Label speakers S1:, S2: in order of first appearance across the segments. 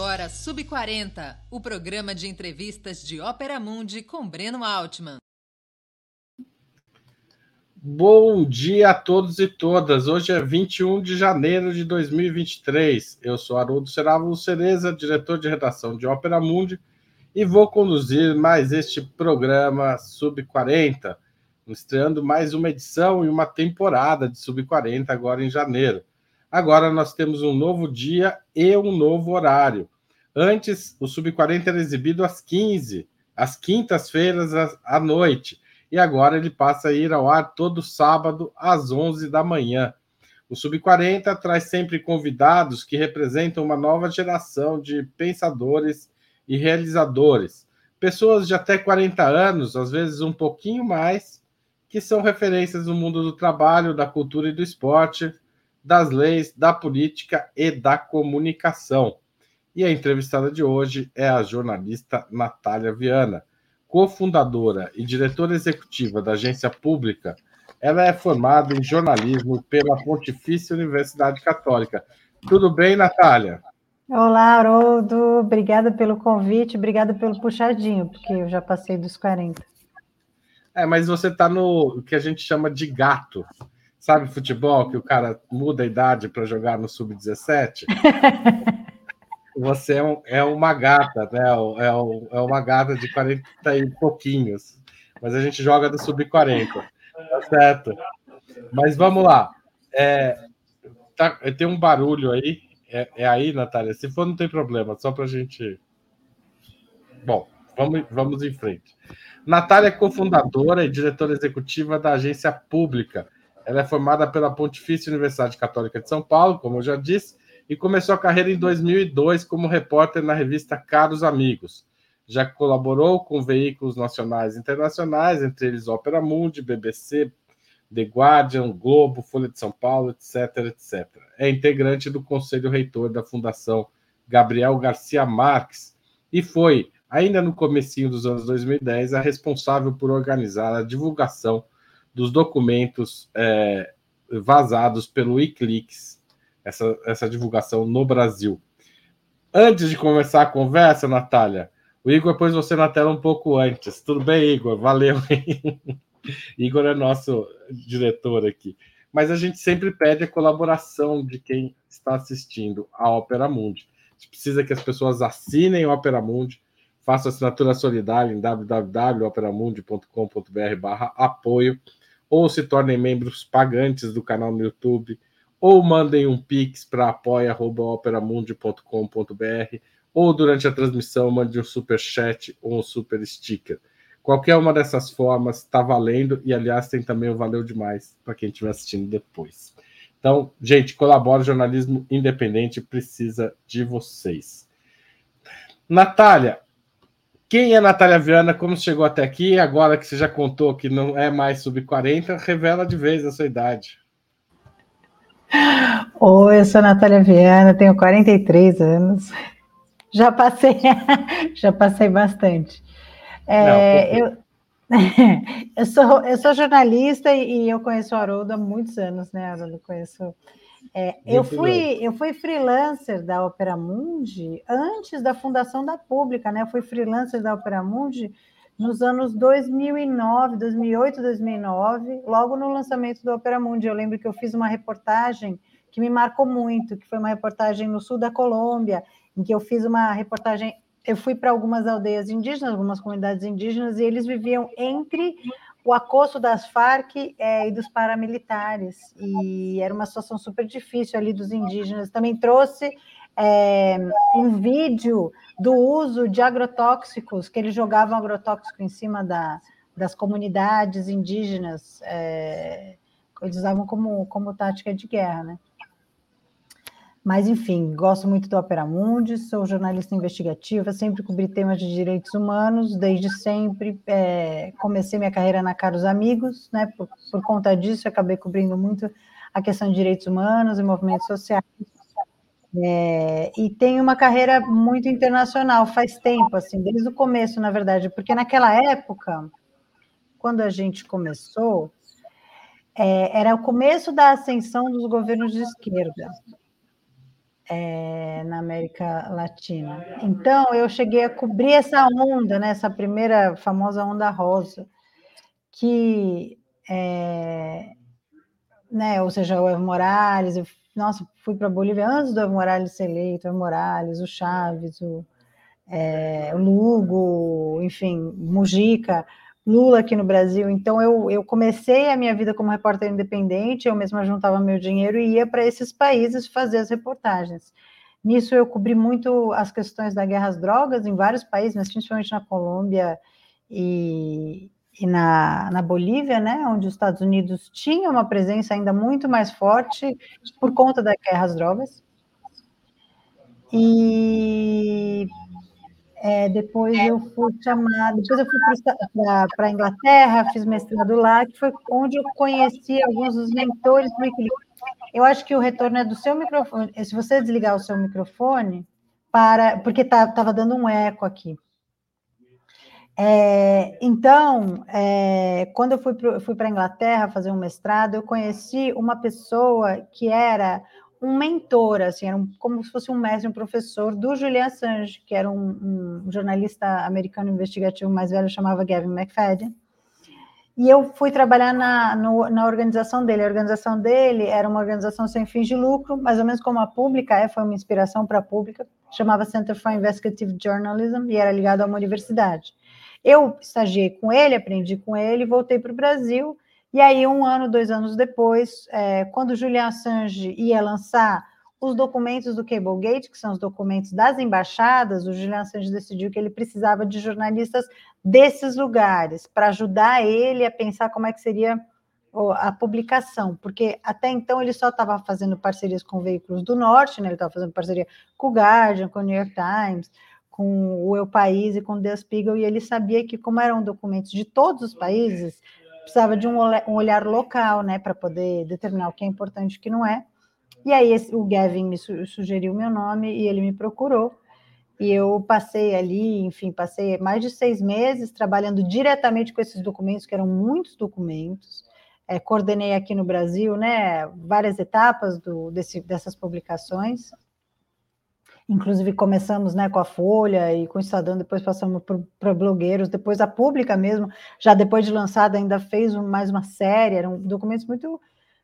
S1: agora Sub40, o programa de entrevistas de Ópera Mundi com Breno Altman.
S2: Bom dia a todos e todas. Hoje é 21 de janeiro de 2023. Eu sou Haroldo Seravo Cereza, diretor de redação de Ópera Mundi, e vou conduzir mais este programa Sub40, estreando mais uma edição e uma temporada de Sub40 agora em janeiro. Agora nós temos um novo dia e um novo horário. Antes, o Sub-40 era exibido às 15, às quintas-feiras à noite, e agora ele passa a ir ao ar todo sábado às 11 da manhã. O Sub-40 traz sempre convidados que representam uma nova geração de pensadores e realizadores. Pessoas de até 40 anos, às vezes um pouquinho mais, que são referências no mundo do trabalho, da cultura e do esporte, das leis, da política e da comunicação. E a entrevistada de hoje é a jornalista Natália Viana, cofundadora e diretora executiva da agência pública. Ela é formada em jornalismo pela Pontifícia Universidade Católica. Tudo bem, Natália?
S3: Olá, Haroldo. Obrigada pelo convite, obrigada pelo puxadinho, porque eu já passei dos 40.
S2: É, mas você está no que a gente chama de gato. Sabe futebol que o cara muda a idade para jogar no sub-17? Você é, um, é, uma gata, né? É, é, uma gata de 40 e pouquinhos. Mas a gente joga do sub-40. Tá certo? Mas vamos lá. É, tá, tem um barulho aí. É, é, aí, Natália? Se for, não tem problema. Só para a gente. Bom, vamos, vamos em frente. Natália é cofundadora e diretora executiva da agência pública ela é formada pela Pontifícia Universidade Católica de São Paulo, como eu já disse, e começou a carreira em 2002 como repórter na revista Caros Amigos. Já colaborou com veículos nacionais e internacionais, entre eles Ópera Mundi, BBC, The Guardian, Globo, Folha de São Paulo, etc, etc. É integrante do Conselho Reitor da Fundação Gabriel Garcia Marques e foi, ainda no comecinho dos anos 2010, a responsável por organizar a divulgação dos documentos é, vazados pelo Wikileaks, essa, essa divulgação no Brasil. Antes de começar a conversa, Natália, o Igor pôs você na tela um pouco antes. Tudo bem, Igor? Valeu. Igor é nosso diretor aqui. Mas a gente sempre pede a colaboração de quem está assistindo a Opera Mundi. A gente precisa que as pessoas assinem o Opera Mundi, façam assinatura solidária em www.operamundi.com.br/apoio ou se tornem membros pagantes do canal no YouTube, ou mandem um pix para apoia.operamundi.com.br, ou durante a transmissão mande um super chat ou um super sticker. Qualquer uma dessas formas está valendo, e aliás tem também o Valeu Demais para quem estiver assistindo depois. Então, gente, colabora, jornalismo independente precisa de vocês. Natália, quem é Natália Viana? Como chegou até aqui? Agora que você já contou que não é mais sub-40, revela de vez a sua idade.
S3: Oi, eu sou Natália Viana, tenho 43 anos. Já passei, já passei bastante. É, não, eu, eu, sou, eu sou jornalista e, eu conheço o Haroldo há muitos anos, né, Haroldo? Conheço é, eu, fui, eu fui freelancer da Opera Mundi antes da fundação da Pública, né? Eu fui freelancer da Opera Mundi nos anos 2009, 2008, 2009, logo no lançamento do Opera Mundi. Eu lembro que eu fiz uma reportagem que me marcou muito, que foi uma reportagem no sul da Colômbia, em que eu fiz uma reportagem. Eu fui para algumas aldeias indígenas, algumas comunidades indígenas, e eles viviam entre o acosso das Farc é, e dos paramilitares, e era uma situação super difícil ali dos indígenas. Também trouxe é, um vídeo do uso de agrotóxicos, que eles jogavam agrotóxico em cima da, das comunidades indígenas, é, eles usavam como, como tática de guerra, né? Mas, enfim, gosto muito do Opera Mundi, sou jornalista investigativa, sempre cobri temas de direitos humanos, desde sempre. É, comecei minha carreira na Caros Amigos, né? Por, por, conta disso, acabei cobrindo muito a questão de direitos humanos e movimentos sociais. É, e tenho uma carreira muito internacional, faz tempo, assim, desde o começo, na verdade, porque naquela época, quando a gente começou, é, era o começo da ascensão dos governos de esquerda. É, na América Latina. Então, eu cheguei a cobrir essa onda, né, essa primeira famosa onda rosa, que, é, né, ou seja, o Evo Morales, eu, nossa, fui para a Bolívia antes do Evo Morales ser eleito, o Evo Morales, o Chaves, o, é, o Lugo, enfim, Mujica, Lula aqui no Brasil. Então, eu, eu comecei a minha vida como repórter independente, eu mesma juntava meu dinheiro e ia para esses países fazer as reportagens. Nisso, eu cobri muito as questões da guerra às drogas em vários países, mas principalmente na Colômbia e, e na, na Bolívia, né, onde os Estados Unidos tinham uma presença ainda muito mais forte por conta da guerra às drogas. E é, depois eu fui chamada, depois eu fui para a Inglaterra, fiz mestrado lá, que foi onde eu conheci alguns dos mentores do Wikileaks. Eu acho que o retorno é do seu microfone. Se você desligar o seu microfone, para, porque estava tá, dando um eco aqui. É, então, é, quando eu fui para a Inglaterra fazer um mestrado, eu conheci uma pessoa que era um mentor, assim, era um, como se fosse um mestre, um professor do Julian Assange, que era um, um jornalista americano investigativo mais velho, chamava Gavin McFadden. E eu fui trabalhar na, no, na organização dele. A organização dele era uma organização sem fins de lucro, mais ou menos como a pública é, foi uma inspiração para a pública, chamava Center for Investigative Journalism e era ligado a uma universidade. Eu estagiei com ele, aprendi com ele, voltei para o Brasil e aí, um ano, dois anos depois, é, quando Julian Assange ia lançar os documentos do Cablegate, que são os documentos das embaixadas, o Julian Assange decidiu que ele precisava de jornalistas desses lugares para ajudar ele a pensar como é que seria a publicação, porque até então ele só estava fazendo parcerias com veículos do norte, né? ele estava fazendo parceria com o Guardian, com o New York Times, com o El País e com o The Spiegel, e ele sabia que, como eram documentos de todos os países, precisava de um, um olhar local, né, para poder determinar o que é importante e o que não é. E aí esse, o Gavin me su sugeriu meu nome e ele me procurou. E eu passei ali, enfim, passei mais de seis meses trabalhando diretamente com esses documentos, que eram muitos documentos. É, coordenei aqui no Brasil, né, várias etapas do, desse, dessas publicações. Inclusive começamos né, com a Folha e com o Estadão, depois passamos para blogueiros, depois a Pública mesmo, já depois de lançada, ainda fez mais uma série, eram documentos muito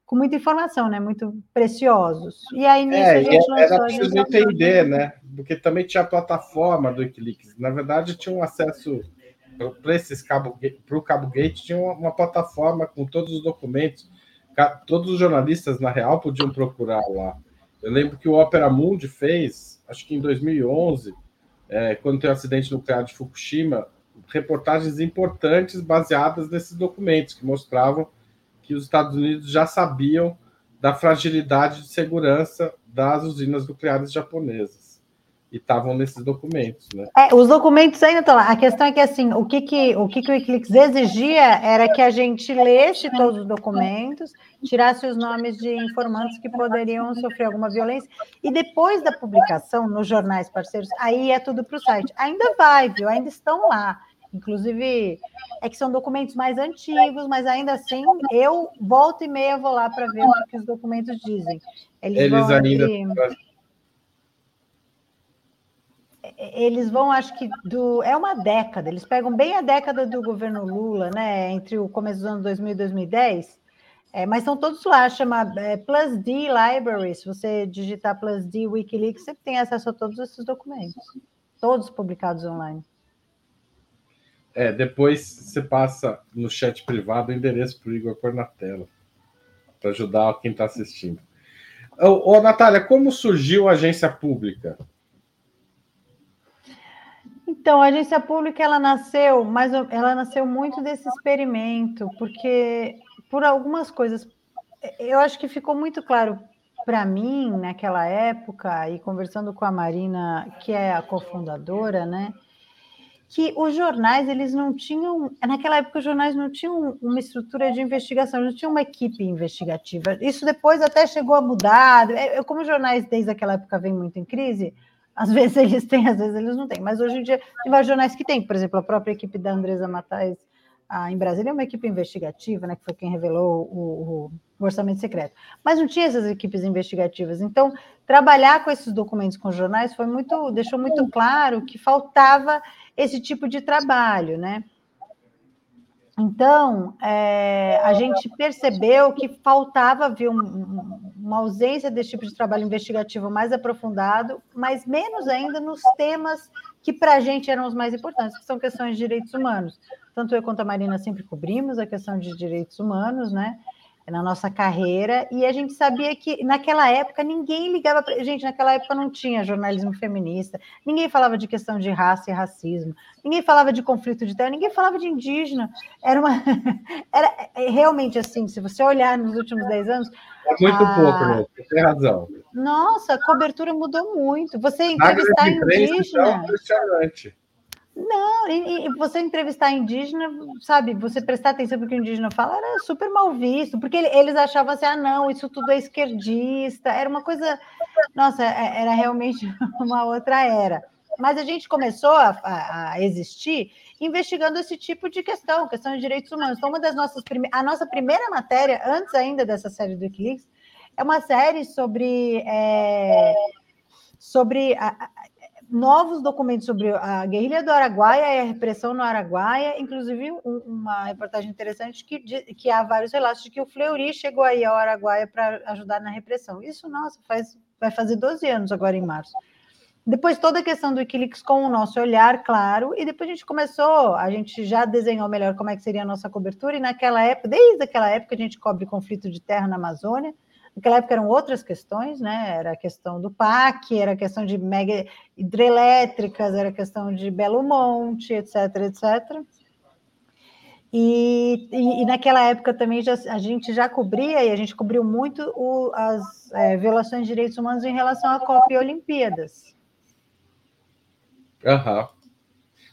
S3: com muita informação, né? Muito preciosos. E aí nisso é, a gente
S2: lançou. Era preciso entender, né? Porque também tinha a plataforma do Wikileaks. Na verdade, tinha um acesso para esses cabo para o Cabo Gate tinha uma, uma, plataforma com todos os documentos. Todos os jornalistas, na real, podiam procurar lá. Eu lembro que o Opera Mundi fez acho que em 2011, é, quando tem o acidente nuclear de Fukushima, reportagens importantes baseadas nesses documentos que mostravam que os Estados Unidos já sabiam da fragilidade de segurança das usinas nucleares japonesas e estavam nesses documentos, né?
S3: É, os documentos ainda estão lá. A questão é que assim, o que que o que que o Wikileaks exigia era que a gente lesse todos os documentos, tirasse os nomes de informantes que poderiam sofrer alguma violência e depois da publicação nos jornais parceiros, aí é tudo para o site. Ainda vai, viu? Ainda estão lá. Inclusive, é que são documentos mais antigos, mas ainda assim, eu volto e meia vou lá para ver o que os documentos dizem.
S2: Eles, Eles ainda
S3: eles vão, acho que do é uma década, eles pegam bem a década do governo Lula, né? Entre o começo dos anos 2000 e 2010. É, mas são todos lá, chama é, Plus D Library. Se você digitar Plus D Wikileaks, você tem acesso a todos esses documentos, todos publicados online.
S2: É, depois você passa no chat privado o endereço para o Igor pôr na tela, para ajudar quem está assistindo. Ô, ô, Natália, como surgiu a agência pública?
S3: Então, a agência pública ela nasceu, mas ela nasceu muito desse experimento, porque por algumas coisas, eu acho que ficou muito claro para mim naquela época e conversando com a Marina, que é a cofundadora, né, que os jornais eles não tinham, naquela época os jornais não tinham uma estrutura de investigação, não tinham uma equipe investigativa. Isso depois até chegou a mudar. Eu, como os jornais desde aquela época vêm muito em crise, às vezes eles têm, às vezes eles não têm. Mas hoje em dia tem vários jornais que têm. Por exemplo, a própria equipe da Andresa Matais a, em Brasília uma equipe investigativa, né, que foi quem revelou o, o, orçamento secreto, mas não tinha essas equipes investigativas. Então, trabalhar com esses documentos com jornais foi muito, deixou muito claro que faltava esse tipo de trabalho, né? Então, é, a gente percebeu que faltava viu, uma ausência desse tipo de trabalho investigativo mais aprofundado, mas menos ainda nos temas que para a gente eram os mais importantes, que são questões de direitos humanos. Tanto eu quanto a Marina sempre cobrimos a questão de direitos humanos, né? Na nossa carreira, e a gente sabia que naquela época ninguém ligava para. Gente, naquela época não tinha jornalismo feminista, ninguém falava de questão de raça e racismo, ninguém falava de conflito de terra, ninguém falava de indígena. Era uma. Era é, realmente assim, se você olhar nos últimos 10 anos.
S2: É muito a... pouco, né? Você tem razão.
S3: Nossa, a cobertura mudou muito. Você entrevistar indígena. É impressionante. Não, e, e, você entrevistar indígena, sabe, você prestar atenção no que o indígena fala, era super mal visto, porque eles achavam assim, ah, não, isso tudo é esquerdista, era uma coisa, nossa, é, era realmente uma outra era. Mas a gente começou a, a, a existir investigando esse tipo de questão, questão de direitos humanos. Então, uma das nossas prime... a nossa primeira matéria, antes ainda dessa série do Wikileaks, é uma série sobre é, sobre a, novos documentos sobre a guerrilha do Araguaia e a repressão no Araguaia, inclusive um, uma reportagem interessante que, que há vários relatos de que o Fleury chegou aí ao Araguaia para ajudar na repressão. Isso, nossa, faz, vai fazer 12 anos agora em março. Depois toda a questão do Wikileaks com o nosso olhar, claro, e depois a gente começou, a gente já desenhou melhor como é que seria a nossa cobertura, e naquela época, desde aquela época, a gente cobre conflito de terra na Amazônia, Naquela época eram outras questões, né? Era a questão do PAC, era a questão de mega hidrelétricas, era a questão de Belo Monte, etc, etc. E, e, e naquela época também já, a gente já cobria, e a gente cobriu muito o, as é, violações de direitos humanos em relação à Copa e Olimpíadas.
S2: Aham.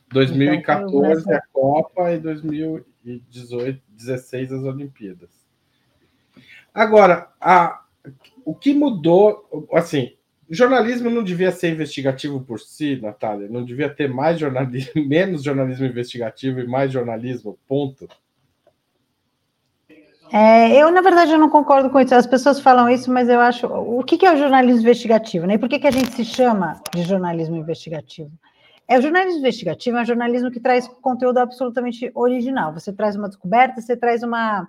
S2: 2014 então, a Copa e 2018, 16 as Olimpíadas. Agora, a, o que mudou, assim, jornalismo não devia ser investigativo por si, Natália, não devia ter mais jornalismo, menos jornalismo investigativo e mais jornalismo, ponto.
S3: É, eu, na verdade, eu não concordo com isso. As pessoas falam isso, mas eu acho. O que, é o jornalismo investigativo? Né? E por que, que a gente se chama de jornalismo investigativo? É o jornalismo investigativo, é um jornalismo que traz conteúdo absolutamente original. Você traz uma descoberta, você traz uma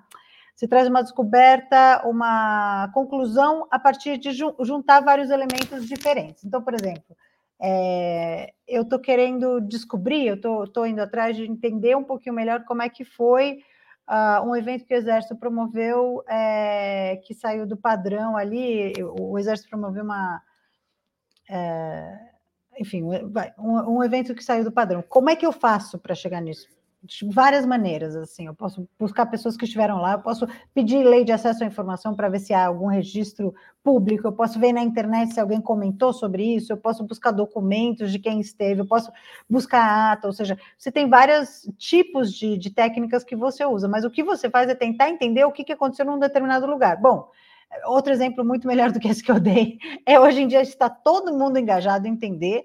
S3: se traz uma descoberta, uma conclusão a partir de juntar vários elementos diferentes. Então, por exemplo, é, eu estou querendo descobrir, eu estou indo atrás de entender um pouquinho melhor como é que foi uh, um evento que o Exército promoveu, é, que saiu do padrão ali, o, Exército promoveu uma. É, enfim, um, um evento que saiu do padrão. Como é que eu faço para chegar nisso? De várias maneiras, assim, eu posso buscar pessoas que estiveram lá, eu posso pedir lei de acesso à informação para ver se há algum registro público, eu posso ver na internet se alguém comentou sobre isso, eu posso buscar documentos de quem esteve, eu posso buscar ata, ou seja, você tem vários tipos de, de técnicas que você usa, mas o que você faz é tentar entender o que, que aconteceu num determinado lugar. Bom, outro exemplo muito melhor do que esse que eu dei é hoje em dia está todo mundo engajado em entender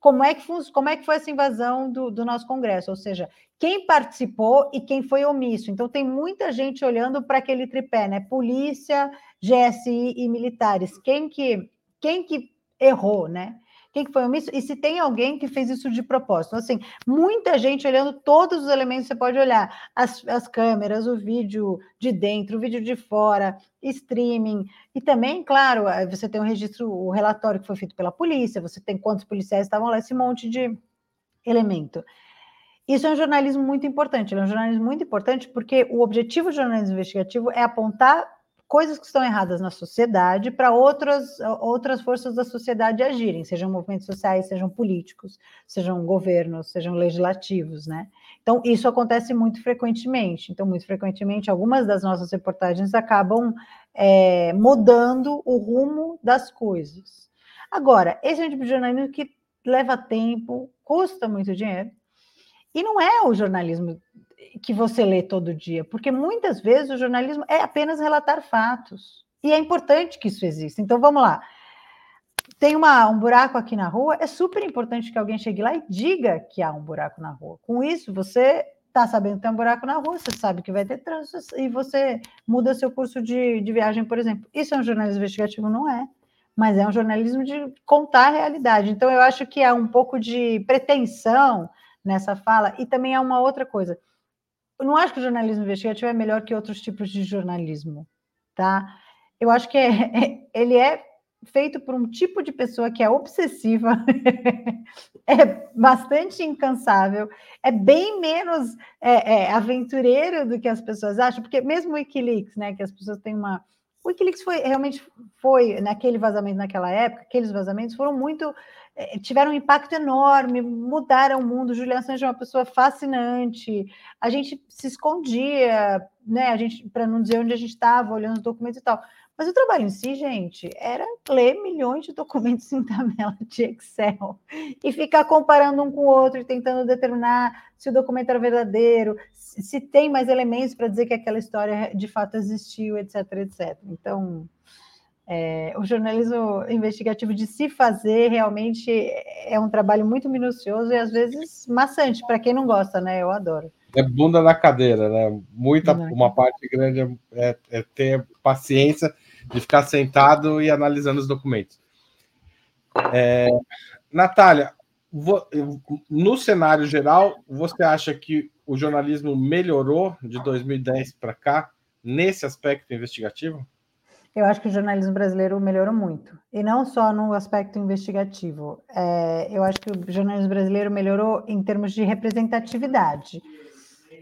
S3: como é que, como é que foi essa invasão do, do nosso Congresso, ou seja, quem participou e quem foi omisso. Então, tem muita gente olhando para aquele tripé, né? Polícia, GSI e militares. Quem que, quem que errou, né? Quem que foi omisso? E se tem alguém que fez isso de propósito. Então, assim, muita gente olhando todos os elementos, você pode olhar as, as câmeras, o vídeo de dentro, o vídeo de fora, streaming, e também, claro, você tem um registro, o relatório que foi feito pela polícia, você tem quantos policiais estavam lá, esse monte de elemento. Isso é um jornalismo muito importante, é um jornalismo muito importante porque o objetivo do jornalismo investigativo é apontar coisas que estão erradas na sociedade para outras, outras forças da sociedade agirem, sejam movimentos sociais, sejam políticos, sejam governos, sejam legislativos, né? Então, isso acontece muito frequentemente. Então, muito frequentemente, algumas das nossas reportagens acabam é, mudando o rumo das coisas. Agora, esse é um tipo de jornalismo que leva tempo, custa muito dinheiro, e não é o jornalismo que você lê todo dia, porque muitas vezes o jornalismo é apenas relatar fatos. E é importante que isso exista. Então vamos lá. Tem uma, um buraco aqui na rua, é super importante que alguém chegue lá e diga que há um buraco na rua. Com isso, você tá sabendo que tem um buraco na rua, você sabe que vai ter trânsito e você muda seu curso de, de viagem, por exemplo. Isso é um jornalismo investigativo? Não é. Mas é um jornalismo de contar a realidade. Então, eu acho que há um pouco de pretensão nessa fala, e também há uma outra coisa. Eu não acho que o jornalismo investigativo é melhor que outros tipos de jornalismo, tá? Eu acho que é, é, ele é feito por um tipo de pessoa que é obsessiva, é bastante incansável, é bem menos é, é, aventureiro do que as pessoas acham, porque mesmo o Wikileaks, né, que as pessoas têm uma... O Wikileaks foi realmente foi naquele vazamento naquela época, aqueles vazamentos foram muito tiveram um impacto enorme, mudaram o mundo. Julian Assange é uma pessoa fascinante. A gente se escondia, né? A gente para não dizer onde a gente estava, olhando os documentos e tal. Mas o trabalho em si, gente, era ler milhões de documentos em tabela de Excel e ficar comparando um com o outro e tentando determinar se o documento era verdadeiro, se tem mais elementos para dizer que aquela história de fato existiu, etc, etc. Então, é, o jornalismo investigativo de se fazer realmente é um trabalho muito minucioso e às vezes maçante, para quem não gosta, né? Eu adoro.
S2: É bunda na cadeira, né? Muita, uma parte grande é, é ter paciência de ficar sentado e analisando os documentos. É, Natália, no cenário geral, você acha que o jornalismo melhorou de 2010 para cá nesse aspecto investigativo?
S3: Eu acho que o jornalismo brasileiro melhorou muito. E não só no aspecto investigativo. É, eu acho que o jornalismo brasileiro melhorou em termos de representatividade.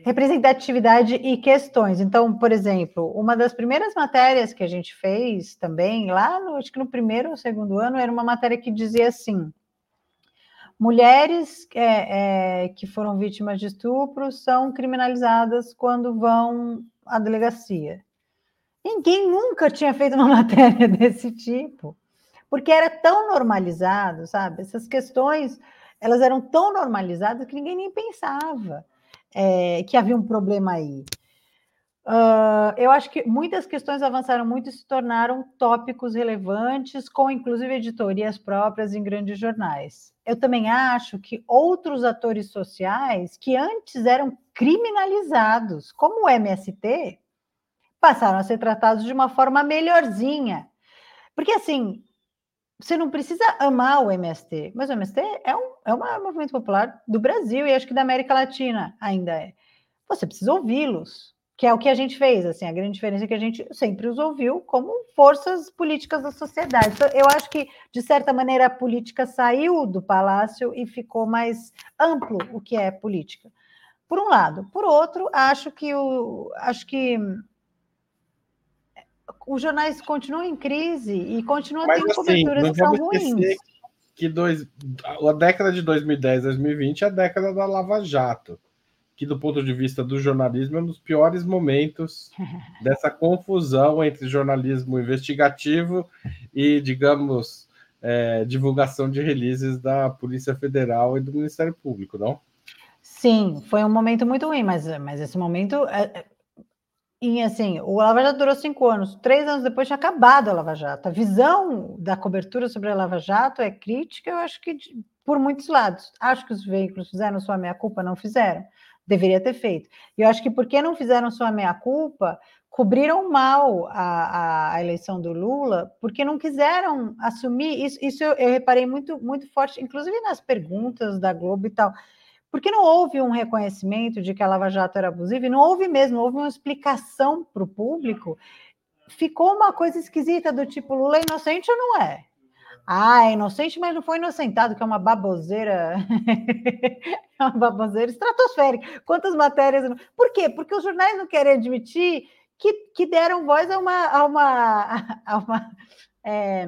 S3: Representatividade e questões. Então, por exemplo, uma das primeiras matérias que a gente fez também, lá no, acho que no primeiro ou segundo ano, era uma matéria que dizia assim: mulheres é, é, que foram vítimas de estupro são criminalizadas quando vão à delegacia. Ninguém nunca tinha feito uma matéria desse tipo, porque era tão normalizado, sabe? Essas questões, elas eram tão normalizadas que ninguém nem pensava é, que havia um problema aí. Uh, eu acho que muitas questões avançaram muito e se tornaram tópicos relevantes, com inclusive editorias próprias em grandes jornais. Eu também acho que outros atores sociais que antes eram criminalizados, como o MST, passaram a ser tratados de uma forma melhorzinha. Porque, assim, você não precisa amar o MST, mas o MST é um, é um movimento popular do Brasil e acho que da América Latina ainda é. Você precisa ouvi-los, que é o que a gente fez. Assim, a grande diferença é que a gente sempre os ouviu como forças políticas da sociedade. Então, eu acho que, de certa maneira, a política saiu do palácio e ficou mais amplo o que é política. Por um lado. Por outro, acho que o, acho que os jornais continuam em crise e continuam Mas, tendo assim, coberturas que são ruins.
S2: Que dois, a década de 2010 2020 é a década da Lava Jato, que do ponto de vista do jornalismo é um dos piores momentos dessa confusão entre jornalismo investigativo e, digamos, é, divulgação de releases da Polícia Federal e do Ministério Público, não?
S3: Sim, foi um momento muito ruim, mas, mas esse momento é, e assim, o Lava Jato durou cinco anos, três anos depois tinha acabado a Lava Jato. A visão da cobertura sobre a Lava Jato é crítica, eu acho que de, por muitos lados. Acho que os veículos fizeram sua meia-culpa, não fizeram. Deveria ter feito. E eu acho que porque não fizeram sua meia-culpa, cobriram mal a, a, eleição do Lula, porque não quiseram assumir. Isso, isso eu, eu reparei muito, muito forte, inclusive nas perguntas da Globo e tal porque não houve um reconhecimento de que a Lava Jato era abusiva, e não houve mesmo, houve uma explicação para o público. Ficou uma coisa esquisita do tipo, Lula é inocente ou não é? Ah, é inocente, mas não foi inocentado, que é uma baboseira, é uma baboseira estratosférica. Quantas matérias. Por quê? Porque os jornais não querem admitir que, que deram voz a uma, a uma, a uma é,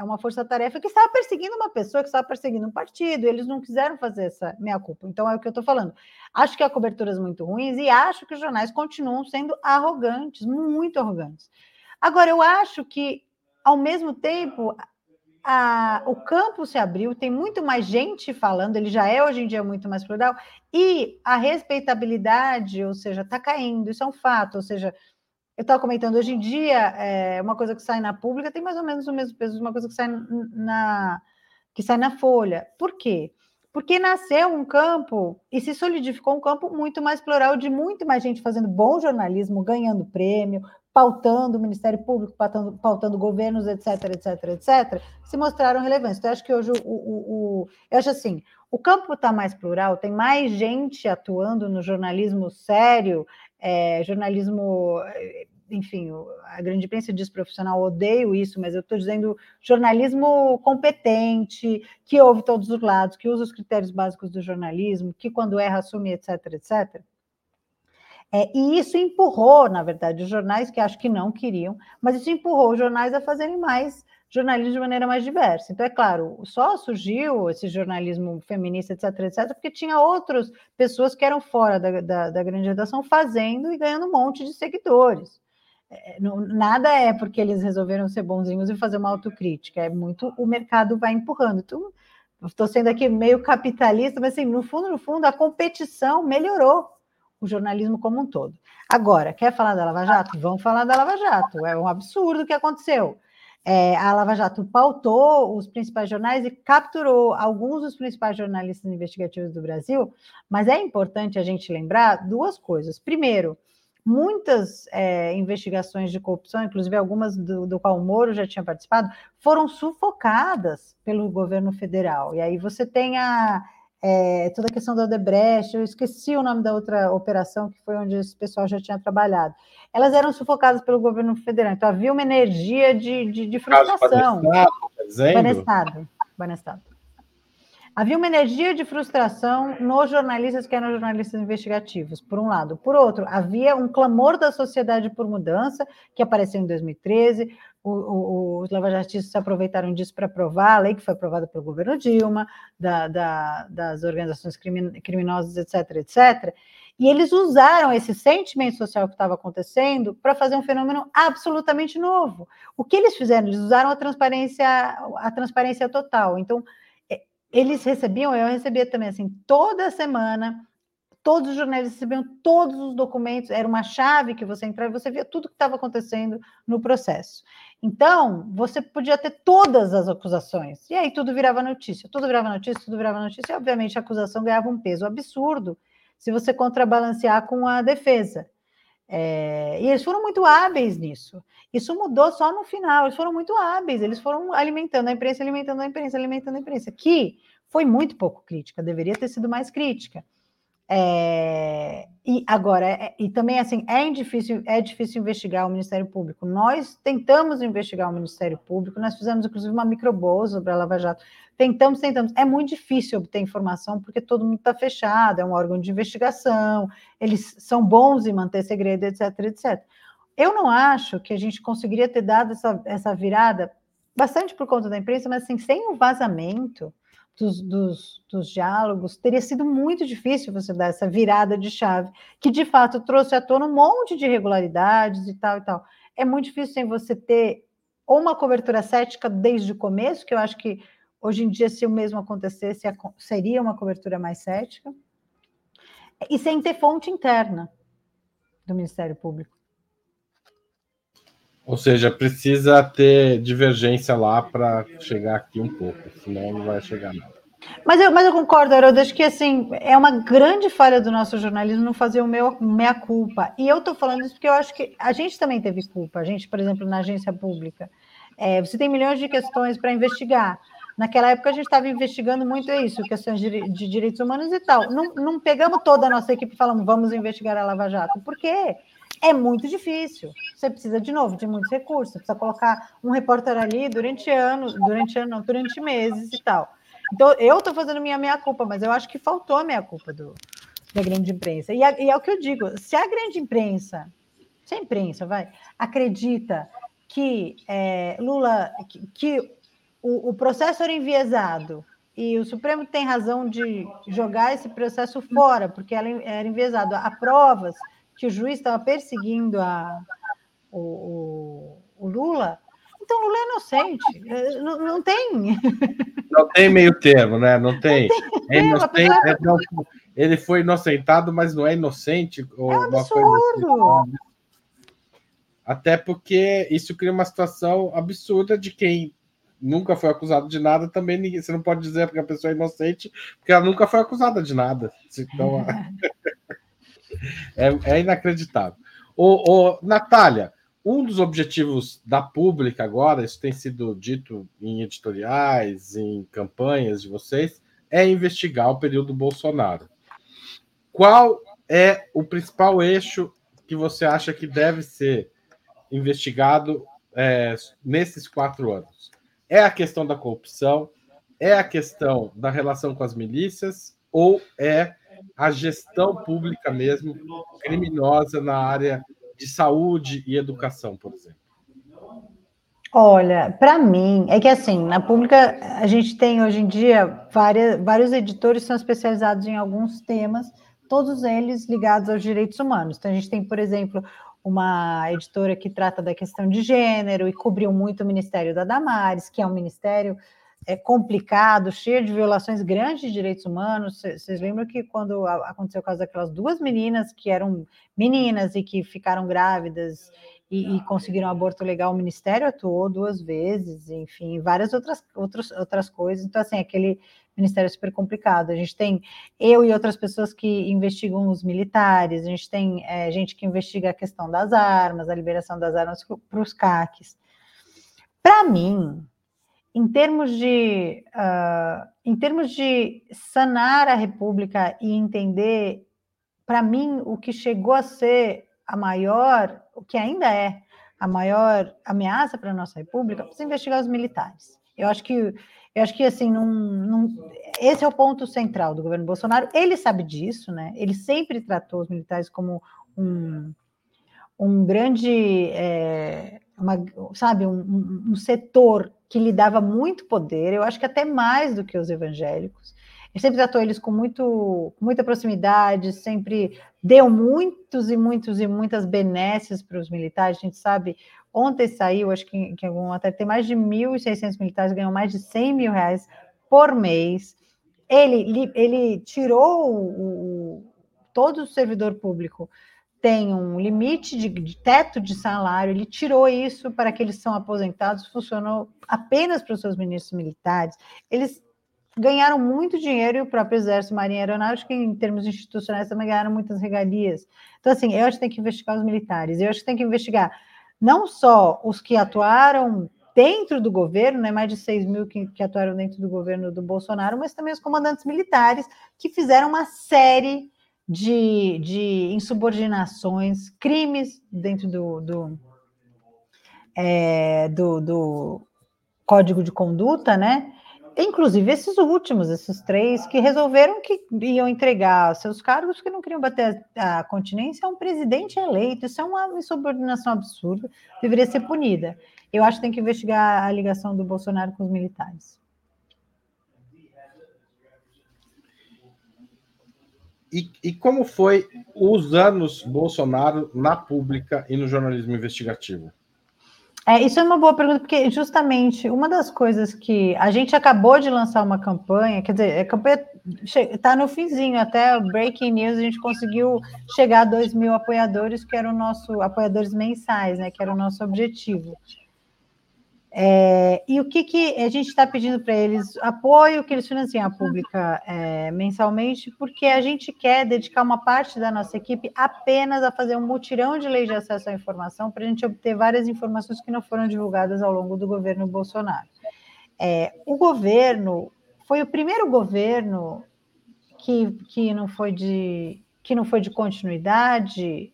S3: é uma força-tarefa que estava perseguindo uma pessoa, que estava perseguindo um partido, eles não quiseram fazer essa meia-culpa. Então, é o que eu estou falando. Acho que há coberturas muito ruins e acho que os jornais continuam sendo arrogantes, muito arrogantes. Agora, eu acho que, ao mesmo tempo, a, o campo se abriu, tem muito mais gente falando, ele já é hoje em dia muito mais plural, e a respeitabilidade, ou seja, está caindo, isso é um fato, ou seja, eu estava comentando, hoje em dia, é, uma coisa que sai na pública tem mais ou menos o mesmo peso de uma coisa que sai na, que sai na folha. Por quê? porque nasceu um campo e se solidificou um campo muito mais plural, de muito mais gente fazendo bom jornalismo, ganhando prêmio, pautando o Ministério Público, pautando, pautando governos, etc, etc, etc, se mostraram relevantes. Então, eu acho que hoje o, o, o eu acho assim, o campo está mais plural, tem mais gente atuando no jornalismo sério, é, jornalismo enfim, a grande imprensa diz profissional, odeio isso, mas eu estou dizendo jornalismo competente, que ouve todos os lados, que usa os critérios básicos do jornalismo, que quando erra assume, etc, etc. É, e isso empurrou, na verdade, os jornais que acho que não queriam, mas isso empurrou os jornais a fazerem mais jornalismo de maneira mais diversa. Então, é claro, só surgiu esse jornalismo feminista, etc, etc, porque tinha outras pessoas que eram fora da, da, da grande redação fazendo e ganhando um monte de seguidores. É, não, nada é porque eles resolveram ser bonzinhos e fazer uma autocrítica, é muito o mercado vai empurrando. Então, estou sendo aqui meio capitalista, mas assim, no fundo, no fundo, a competição melhorou o jornalismo como um todo. Agora, quer falar da Lava Jato? Vamos falar da Lava Jato. É um absurdo o que aconteceu. É, a Lava Jato pautou os principais jornais e capturou alguns dos principais jornalistas investigativos do Brasil, mas é importante a gente lembrar duas coisas. Primeiro, muitas é, investigações de corrupção, inclusive algumas do, do qual o Moro já tinha participado, foram sufocadas pelo governo federal. E aí você tem a, é, toda a questão da Odebrecht, eu esqueci o nome da outra operação, que foi onde esse pessoal já tinha trabalhado. Elas eram sufocadas pelo governo federal, então havia uma energia de, de, de frustração. Banestado, Banestado. Havia uma energia de frustração nos jornalistas que eram jornalistas investigativos, por um lado. Por outro, havia um clamor da sociedade por mudança, que apareceu em 2013. O, o, os lavajatistas se aproveitaram disso para aprovar a lei que foi aprovada pelo governo Dilma, da, da, das organizações criminosas, etc., etc., e eles usaram esse sentimento social que estava acontecendo para fazer um fenômeno absolutamente novo. O que eles fizeram? Eles usaram a transparência, a transparência total. Então, eles recebiam, eu recebia também assim, toda semana, todos os jornalistas recebiam todos os documentos, era uma chave que você entrava e você via tudo que estava acontecendo no processo. Então, você podia ter todas as acusações, e aí tudo virava notícia, tudo virava notícia, tudo virava notícia, e obviamente a acusação ganhava um peso absurdo se você contrabalancear com a defesa. É, e eles foram muito hábeis nisso. Isso mudou só no final. Eles foram muito hábeis. Eles foram alimentando a imprensa, alimentando a imprensa, alimentando a imprensa, que foi muito pouco crítica. Deveria ter sido mais crítica. É, e agora, é, e também assim, é difícil, é difícil investigar o Ministério Público. Nós tentamos investigar o Ministério Público, nós fizemos inclusive uma microbolsa sobre a Lava Jato. Tentamos, tentamos. É muito difícil obter informação porque todo mundo está fechado, é um órgão de investigação, eles são bons em manter segredo, etc, etc. Eu não acho que a gente conseguiria ter dado essa, essa virada, bastante por conta da imprensa, mas assim, sem o vazamento dos, dos, dos diálogos, teria sido muito difícil você dar essa virada de chave, que de fato trouxe à tona um monte de irregularidades e tal e tal. É muito difícil sem você ter ou uma cobertura cética desde o começo, que eu acho que Hoje em dia, se o mesmo acontecesse, seria uma cobertura mais cética. E sem ter fonte interna do Ministério Público.
S2: Ou seja, precisa ter divergência lá para chegar aqui um pouco, senão não vai chegar nada.
S3: Mas eu, mas eu concordo, acho que assim, é uma grande falha do nosso jornalismo não fazer o meu meia culpa. E eu estou falando isso porque eu acho que a gente também teve culpa. A gente, por exemplo, na agência pública, é, você tem milhões de questões para investigar. Naquela época a gente estava investigando muito isso, questões de, de, direitos humanos e tal. Não, não pegamos toda a nossa equipe e falamos, vamos investigar a Lava Jato, porque é muito difícil. Você precisa, de novo, de muitos recursos, precisa colocar um repórter ali durante anos, durante anos, durante meses e tal. Então, eu estou fazendo minha meia-culpa, mas eu acho que faltou a meia-culpa da grande imprensa. E, a, e é o que eu digo, se a grande imprensa, se a imprensa, vai, acredita que é, Lula, que, que o, o processo era enviesado e o Supremo tem razão de jogar esse processo fora, porque ela era enviesado. Há provas que o juiz estava perseguindo a, o, o, o Lula. Então, Lula é inocente. É, não, não, tem.
S2: Não tem meio termo, né? Não tem. Não tem é inocente, é, não, ele foi inocentado, mas não é inocente.
S3: Ou é um absurdo.
S2: Assim. Até porque isso cria uma situação absurda de quem nunca foi acusado de nada, também ninguém, você não pode dizer que a pessoa é inocente, porque ela nunca foi acusada de nada. Então, é, é inacreditável. O, o, Natália, um dos objetivos da pública agora, isso tem sido dito em editoriais, em campanhas de vocês, é investigar o período Bolsonaro. Qual é o principal eixo que você acha que deve ser investigado é, nesses quatro anos? É a questão da corrupção? É a questão da relação com as milícias? Ou é a gestão pública mesmo criminosa na área de saúde e educação, por exemplo?
S3: Olha, para mim, é que assim, na pública, a gente tem hoje em dia várias, vários editores são especializados em alguns temas, todos eles ligados aos direitos humanos. Então, a gente tem, por exemplo, uma editora que trata da questão de gênero e cobriu muito o Ministério da Damares, que é um ministério é, complicado, cheio de violações grandes de direitos humanos. Vocês lembram que quando aconteceu o caso daquelas duas meninas que eram meninas e que ficaram grávidas e, e, conseguiram aborto legal, o Ministério atuou duas vezes, enfim, várias outras, outras, outras coisas. Então, assim, aquele Ministério super complicado. A gente tem eu e outras pessoas que investigam os militares, a gente tem é, gente que investiga a questão das armas, a liberação das armas para os CACs. Para mim, em termos de uh, em termos de sanar a República e entender, para mim, o que chegou a ser a maior, o que ainda é a maior ameaça para a nossa República, precisa investigar os militares. Eu acho que, eu acho que assim, num, num, esse é o ponto central do governo Bolsonaro. Ele sabe disso, né? Ele sempre tratou os militares como um, um grande, é, uma, sabe, um, um setor que lhe dava muito poder. Eu acho que até mais do que os evangélicos. Ele sempre tratou eles com, muito, muita proximidade, sempre deu muitos e muitos e muitas benesses para os militares. A gente sabe, ontem saiu, acho que, que algum até tem mais de 1.600 militares ganham mais de 100 mil reais por mês. Ele, ele tirou o, todo o servidor público tem um limite de, de, teto de salário, ele tirou isso para que eles são aposentados, funcionou apenas para os seus ministros militares. Eles ganharam muito dinheiro e o próprio Exército, Marinha Aeronáutica, em termos institucionais, também ganharam muitas regalias. Então, assim, eu acho que tem que investigar os militares, eu acho que tem que investigar não só os que atuaram dentro do governo, né, mais de 6 mil que, que atuaram dentro do governo do Bolsonaro, mas também os comandantes militares que fizeram uma série de, de insubordinações, crimes dentro do, do, é, do, do código de conduta, né? Inclusive esses últimos, esses três, que resolveram que iam entregar seus cargos porque não queriam bater a continência a um presidente eleito. Isso é uma insubordinação absurda, deveria ser punida. Eu acho que tem que investigar a ligação do Bolsonaro com os militares.
S2: E, e como foi os anos Bolsonaro na pública e no jornalismo investigativo?
S3: É, isso é uma boa pergunta, porque justamente uma das coisas que a gente acabou de lançar uma campanha, quer dizer, a campanha está no finzinho, até o Breaking News a gente conseguiu chegar a 2 mil apoiadores, que eram o nosso, apoiadores mensais, né, que era o nosso objetivo. É, e o que, que a gente está pedindo para eles? Apoio que eles financiam a pública é, mensalmente, porque a gente quer dedicar uma parte da nossa equipe apenas a fazer um mutirão de lei de acesso à informação, para a gente obter várias informações que não foram divulgadas ao longo do governo Bolsonaro. É, o governo foi o primeiro governo que, que, não foi de, que não foi de continuidade,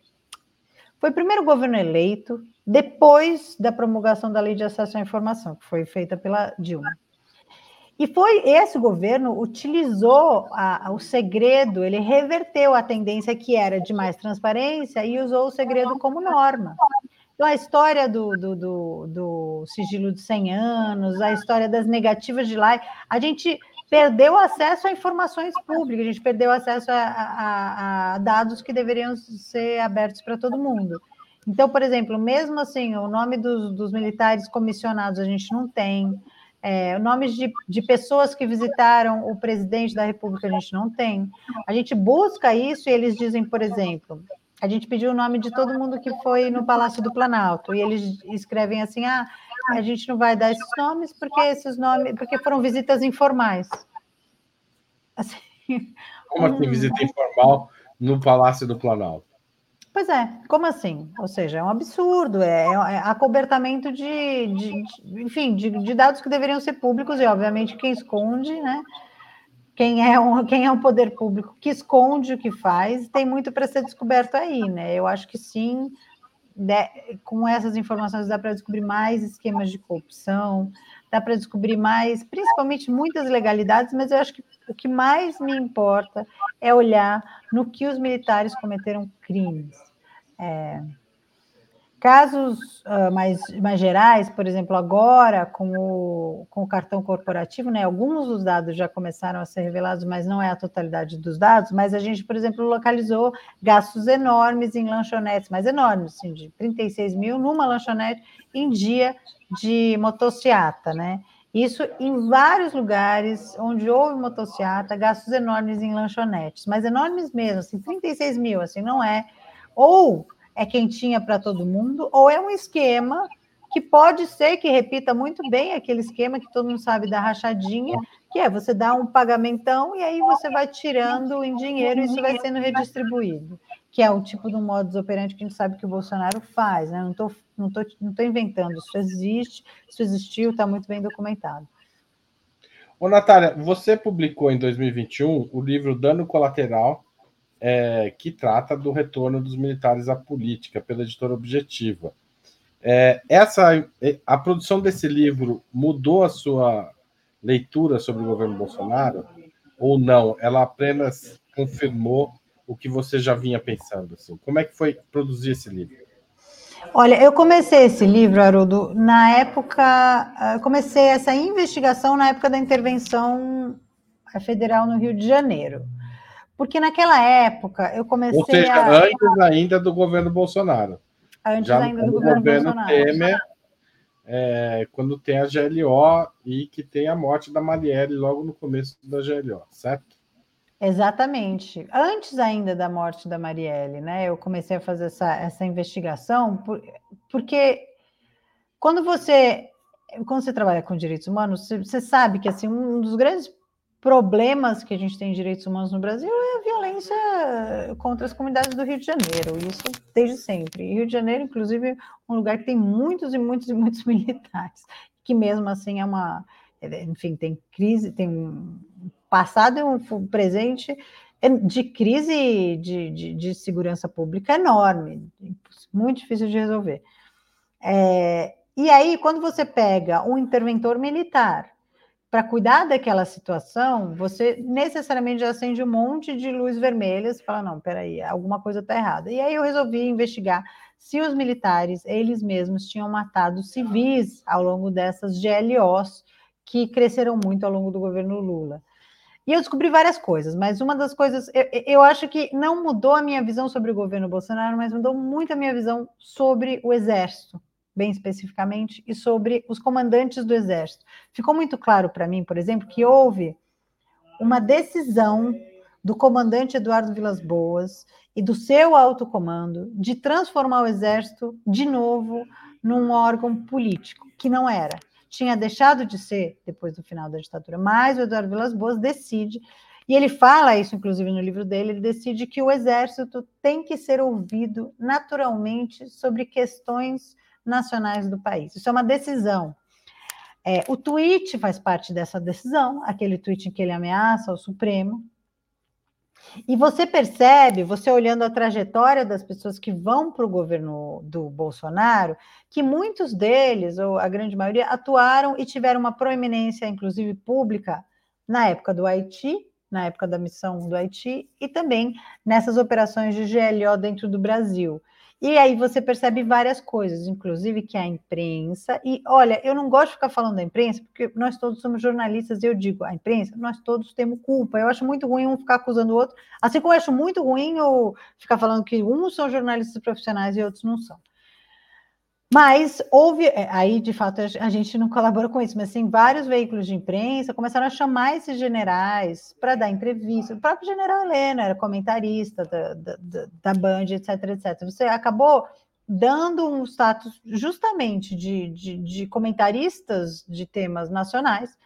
S3: foi o primeiro governo eleito depois da promulgação da Lei de Acesso à Informação, que foi feita pela Dilma. E foi esse governo utilizou a, a, o segredo, ele reverteu a tendência que era de mais transparência e usou o segredo como norma. Então, a história do, do, do, do sigilo de 100 anos, a história das negativas de lá, a gente perdeu acesso a informações públicas, a gente perdeu acesso a, a, a dados que deveriam ser abertos para todo mundo. Então, por exemplo, mesmo assim, o nome dos, dos militares comissionados a gente não tem, é, nomes de, de pessoas que visitaram o presidente da República a gente não tem. A gente busca isso e eles dizem, por exemplo, a gente pediu o nome de todo mundo que foi no Palácio do Planalto e eles escrevem assim: ah, a gente não vai dar esses nomes porque esses nomes, porque foram visitas informais.
S2: Assim, como assim, visita informal no Palácio do Planalto?
S3: Pois é, como assim? Ou seja, é um absurdo, é, é acobertamento de, de, de enfim, de, de, dados que deveriam ser públicos e, obviamente, quem esconde, né? Quem é, um, quem é um poder público que esconde o que faz, tem muito para ser descoberto aí, né? Eu acho que sim, né, com essas informações dá para descobrir mais esquemas de corrupção, dá para descobrir mais, principalmente muitas ilegalidades, mas eu acho que o que mais me importa é olhar no que os militares cometeram crimes. É, casos uh, mais, mais gerais, por exemplo, agora com o, com o cartão corporativo, né, alguns dos dados já começaram a ser revelados, mas não é a totalidade dos dados, mas a gente, por exemplo, localizou gastos enormes em lanchonetes, mais enormes, assim, de 36 mil numa lanchonete em dia de motociata, né? Isso em vários lugares onde houve motociata, gastos enormes em lanchonetes, mas enormes mesmo, assim, 36 mil, assim, não é ou é quentinha para todo mundo, ou é um esquema que pode ser que repita muito bem aquele esquema que todo mundo sabe da rachadinha, que é você dá um pagamentão e aí você vai tirando em dinheiro e isso vai sendo redistribuído, que é o tipo de um modus operandi que a gente sabe que o Bolsonaro faz, né? Não estou não tô, não tô inventando, isso existe, isso existiu, está muito bem documentado.
S2: Ô, Natália, você publicou em 2021 o livro Dano Colateral, é, que trata do retorno dos militares à política pela editora Objetiva. É, essa a produção desse livro mudou a sua leitura sobre o governo Bolsonaro ou não? Ela apenas confirmou o que você já vinha pensando. Assim. Como é que foi produzir esse livro?
S3: Olha, eu comecei esse livro, Haroldo, na época, comecei essa investigação na época da intervenção federal no Rio de Janeiro. Porque naquela época eu comecei Ou
S2: seja, a... antes ainda do governo Bolsonaro.
S3: Antes Já ainda do governo, governo Bolsonaro.
S2: Temer, é, quando tem a GLO e que tem a morte da Marielle logo no começo da GLO, certo?
S3: Exatamente. Antes ainda da morte da Marielle, né? Eu comecei a fazer essa, essa investigação, por, porque quando você quando você trabalha com direitos humanos, você, você sabe que assim um dos grandes problemas que a gente tem em direitos humanos no Brasil é a violência contra as comunidades do Rio de Janeiro, isso desde sempre. E Rio de Janeiro, inclusive, um lugar que tem muitos e muitos e muitos militares, que mesmo assim é uma, enfim, tem crise, tem um passado e um presente de crise de, de, de segurança pública enorme, muito difícil de resolver. É, e aí, quando você pega um interventor militar para cuidar daquela situação, você necessariamente já acende um monte de luz vermelhas fala: não, peraí, alguma coisa está errada. E aí eu resolvi investigar se os militares, eles mesmos, tinham matado civis ao longo dessas GLOs que cresceram muito ao longo do governo Lula. E eu descobri várias coisas, mas uma das coisas, eu, eu acho que não mudou a minha visão sobre o governo Bolsonaro, mas mudou muito a minha visão sobre o Exército bem especificamente, e sobre os comandantes do Exército. Ficou muito claro para mim, por exemplo, que houve uma decisão do comandante Eduardo Vilas Boas e do seu alto comando de transformar o Exército de novo num órgão político, que não era. Tinha deixado de ser depois do final da ditadura, mas o Eduardo Vilas Boas decide e ele fala isso, inclusive, no livro dele. Ele decide que o exército tem que ser ouvido naturalmente sobre questões nacionais do país. Isso é uma decisão. É, o tweet faz parte dessa decisão, aquele tweet em que ele ameaça o Supremo. E você percebe, você olhando a trajetória das pessoas que vão para o governo do Bolsonaro, que muitos deles, ou a grande maioria, atuaram e tiveram uma proeminência, inclusive pública, na época do Haiti, na época da missão do Haiti, e também nessas operações de GLO dentro do Brasil. E aí você percebe várias coisas, inclusive que a imprensa, e olha, eu não gosto de ficar falando da imprensa, porque nós todos somos jornalistas, e eu digo, a imprensa, nós todos temos culpa. Eu acho muito ruim um ficar acusando o outro, assim como eu acho muito ruim eu ficar falando que uns são jornalistas profissionais e outros não são. Mas houve, é, aí de fato a gente não colabora com isso, mas sim vários veículos de imprensa começaram a chamar esses generais para dar entrevista. O próprio general Helena era comentarista da, da, da Band, etc, etc. Você acabou dando um status justamente de, de, de comentaristas de temas nacionais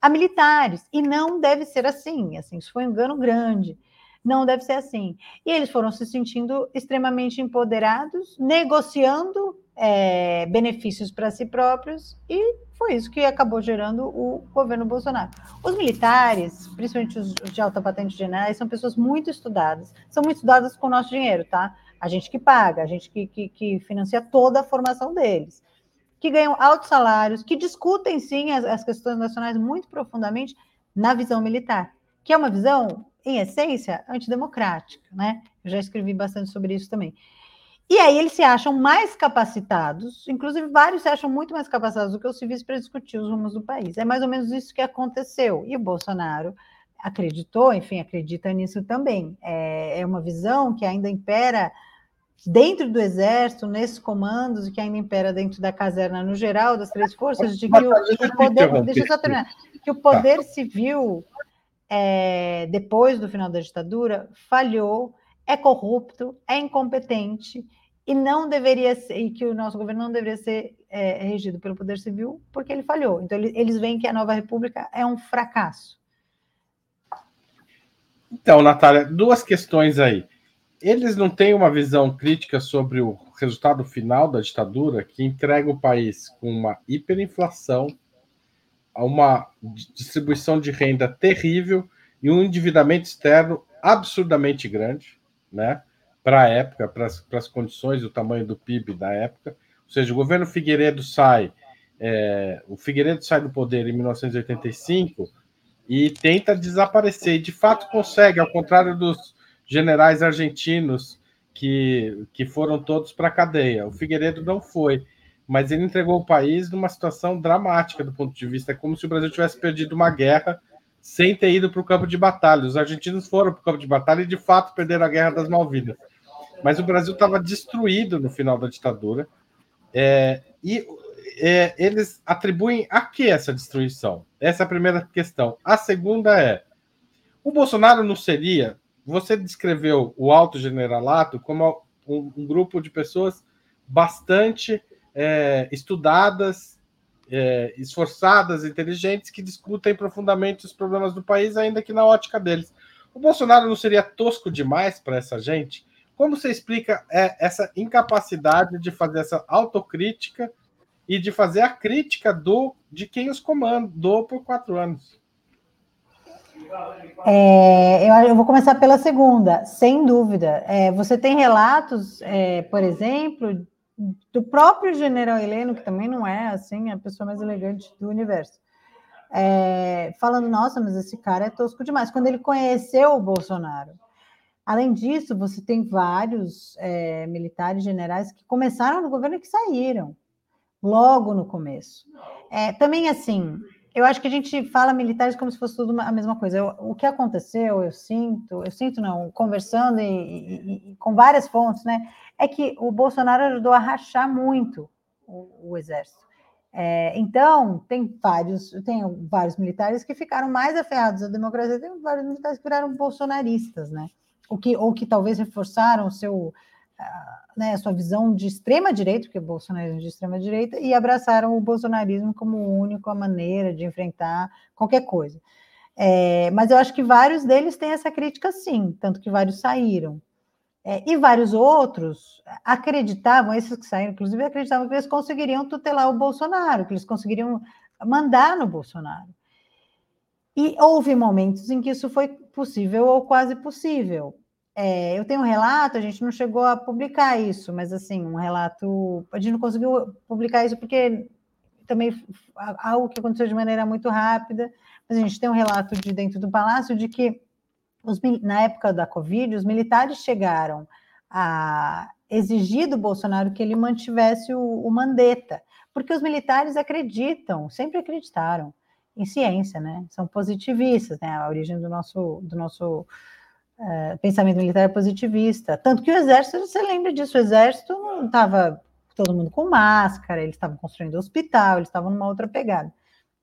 S3: a militares. E não deve ser assim. Assim, isso foi um engano grande. Não deve ser assim. E eles foram se sentindo extremamente empoderados, negociando é, benefícios para si próprios, e foi isso que acabou gerando o governo Bolsonaro. Os militares, principalmente os de alta patente generais, são pessoas muito estudadas, são muito estudadas com o nosso dinheiro, tá? A gente que paga, a gente que, que, que financia toda a formação deles, que ganham altos salários, que discutem sim as, as questões nacionais muito profundamente na visão militar, que é uma visão, em essência, antidemocrática, né? Eu já escrevi bastante sobre isso também. E aí eles se acham mais capacitados, inclusive vários se acham muito mais capacitados do que os civis para discutir os rumos do país. É mais ou menos isso que aconteceu. E o Bolsonaro acreditou, enfim, acredita nisso também. É, é uma visão que ainda impera dentro do exército, nesses comandos, e que ainda impera dentro da caserna no geral, das três forças, de que o, o poder. Deixa eu só terminar. Que o poder civil, é, depois do final da ditadura, falhou, é corrupto, é incompetente e não deveria ser, e que o nosso governo não deveria ser é, regido pelo Poder Civil, porque ele falhou. Então, ele, eles veem que a nova República é um fracasso.
S2: Então, Natália, duas questões aí. Eles não têm uma visão crítica sobre o resultado final da ditadura, que entrega o país com uma hiperinflação, uma distribuição de renda terrível e um endividamento externo absurdamente grande, né? Para a época, para as condições, o tamanho do PIB da época. Ou seja, o governo Figueiredo sai, é, o Figueiredo sai do poder em 1985 e tenta desaparecer. E de fato consegue, ao contrário dos generais argentinos que, que foram todos para a cadeia. O Figueiredo não foi, mas ele entregou o país numa situação dramática do ponto de vista, é como se o Brasil tivesse perdido uma guerra sem ter ido para o campo de batalha. Os argentinos foram para o campo de batalha e de fato perderam a guerra das Malvinas mas o Brasil estava destruído no final da ditadura. É, e é, eles atribuem a que essa destruição? Essa é a primeira questão. A segunda é: o Bolsonaro não seria. Você descreveu o alto generalato como um, um grupo de pessoas bastante é, estudadas, é, esforçadas, inteligentes, que discutem profundamente os problemas do país, ainda que na ótica deles. O Bolsonaro não seria tosco demais para essa gente? Como você explica é, essa incapacidade de fazer essa autocrítica e de fazer a crítica do de quem os comandou por quatro anos?
S3: É, eu, eu, vou começar pela segunda, sem dúvida. É, você tem relatos, é, por exemplo, do próprio general Heleno, que também não é assim a pessoa mais elegante do universo, é, falando: nossa, mas esse cara é tosco demais. Quando ele conheceu o Bolsonaro, Além disso, você tem vários é, militares generais que começaram no governo e que saíram logo no começo. É, também, assim, eu acho que a gente fala militares como se fosse tudo a mesma coisa. Eu, o que aconteceu, eu sinto, eu sinto não, conversando e, e, e, com várias fontes, né, é que o Bolsonaro ajudou a rachar muito o, o exército. É, então, tem vários, tem vários militares que ficaram mais aferrados à democracia, tem vários militares que viraram bolsonaristas, né? Ou que, ou que talvez reforçaram seu, né, a sua visão de extrema direita, porque o bolsonarismo é de extrema direita, e abraçaram o bolsonarismo como única maneira de enfrentar qualquer coisa. É, mas eu acho que vários deles têm essa crítica sim, tanto que vários saíram. É, e vários outros acreditavam, esses que saíram, inclusive, acreditavam que eles conseguiriam tutelar o Bolsonaro, que eles conseguiriam mandar no Bolsonaro. E houve momentos em que isso foi possível ou quase possível. É, eu tenho um relato, a gente não chegou a publicar isso, mas assim, um relato. A gente não conseguiu publicar isso porque também algo que aconteceu de maneira muito rápida, mas a gente tem um relato de dentro do palácio de que os, na época da Covid, os militares chegaram a exigir do Bolsonaro que ele mantivesse o, o Mandetta, porque os militares acreditam, sempre acreditaram, em ciência, né? São positivistas, né? A origem do nosso, do nosso uh, pensamento militar é positivista. Tanto que o exército, você lembra disso, o exército não estava todo mundo com máscara, eles estavam construindo hospital, eles estavam numa outra pegada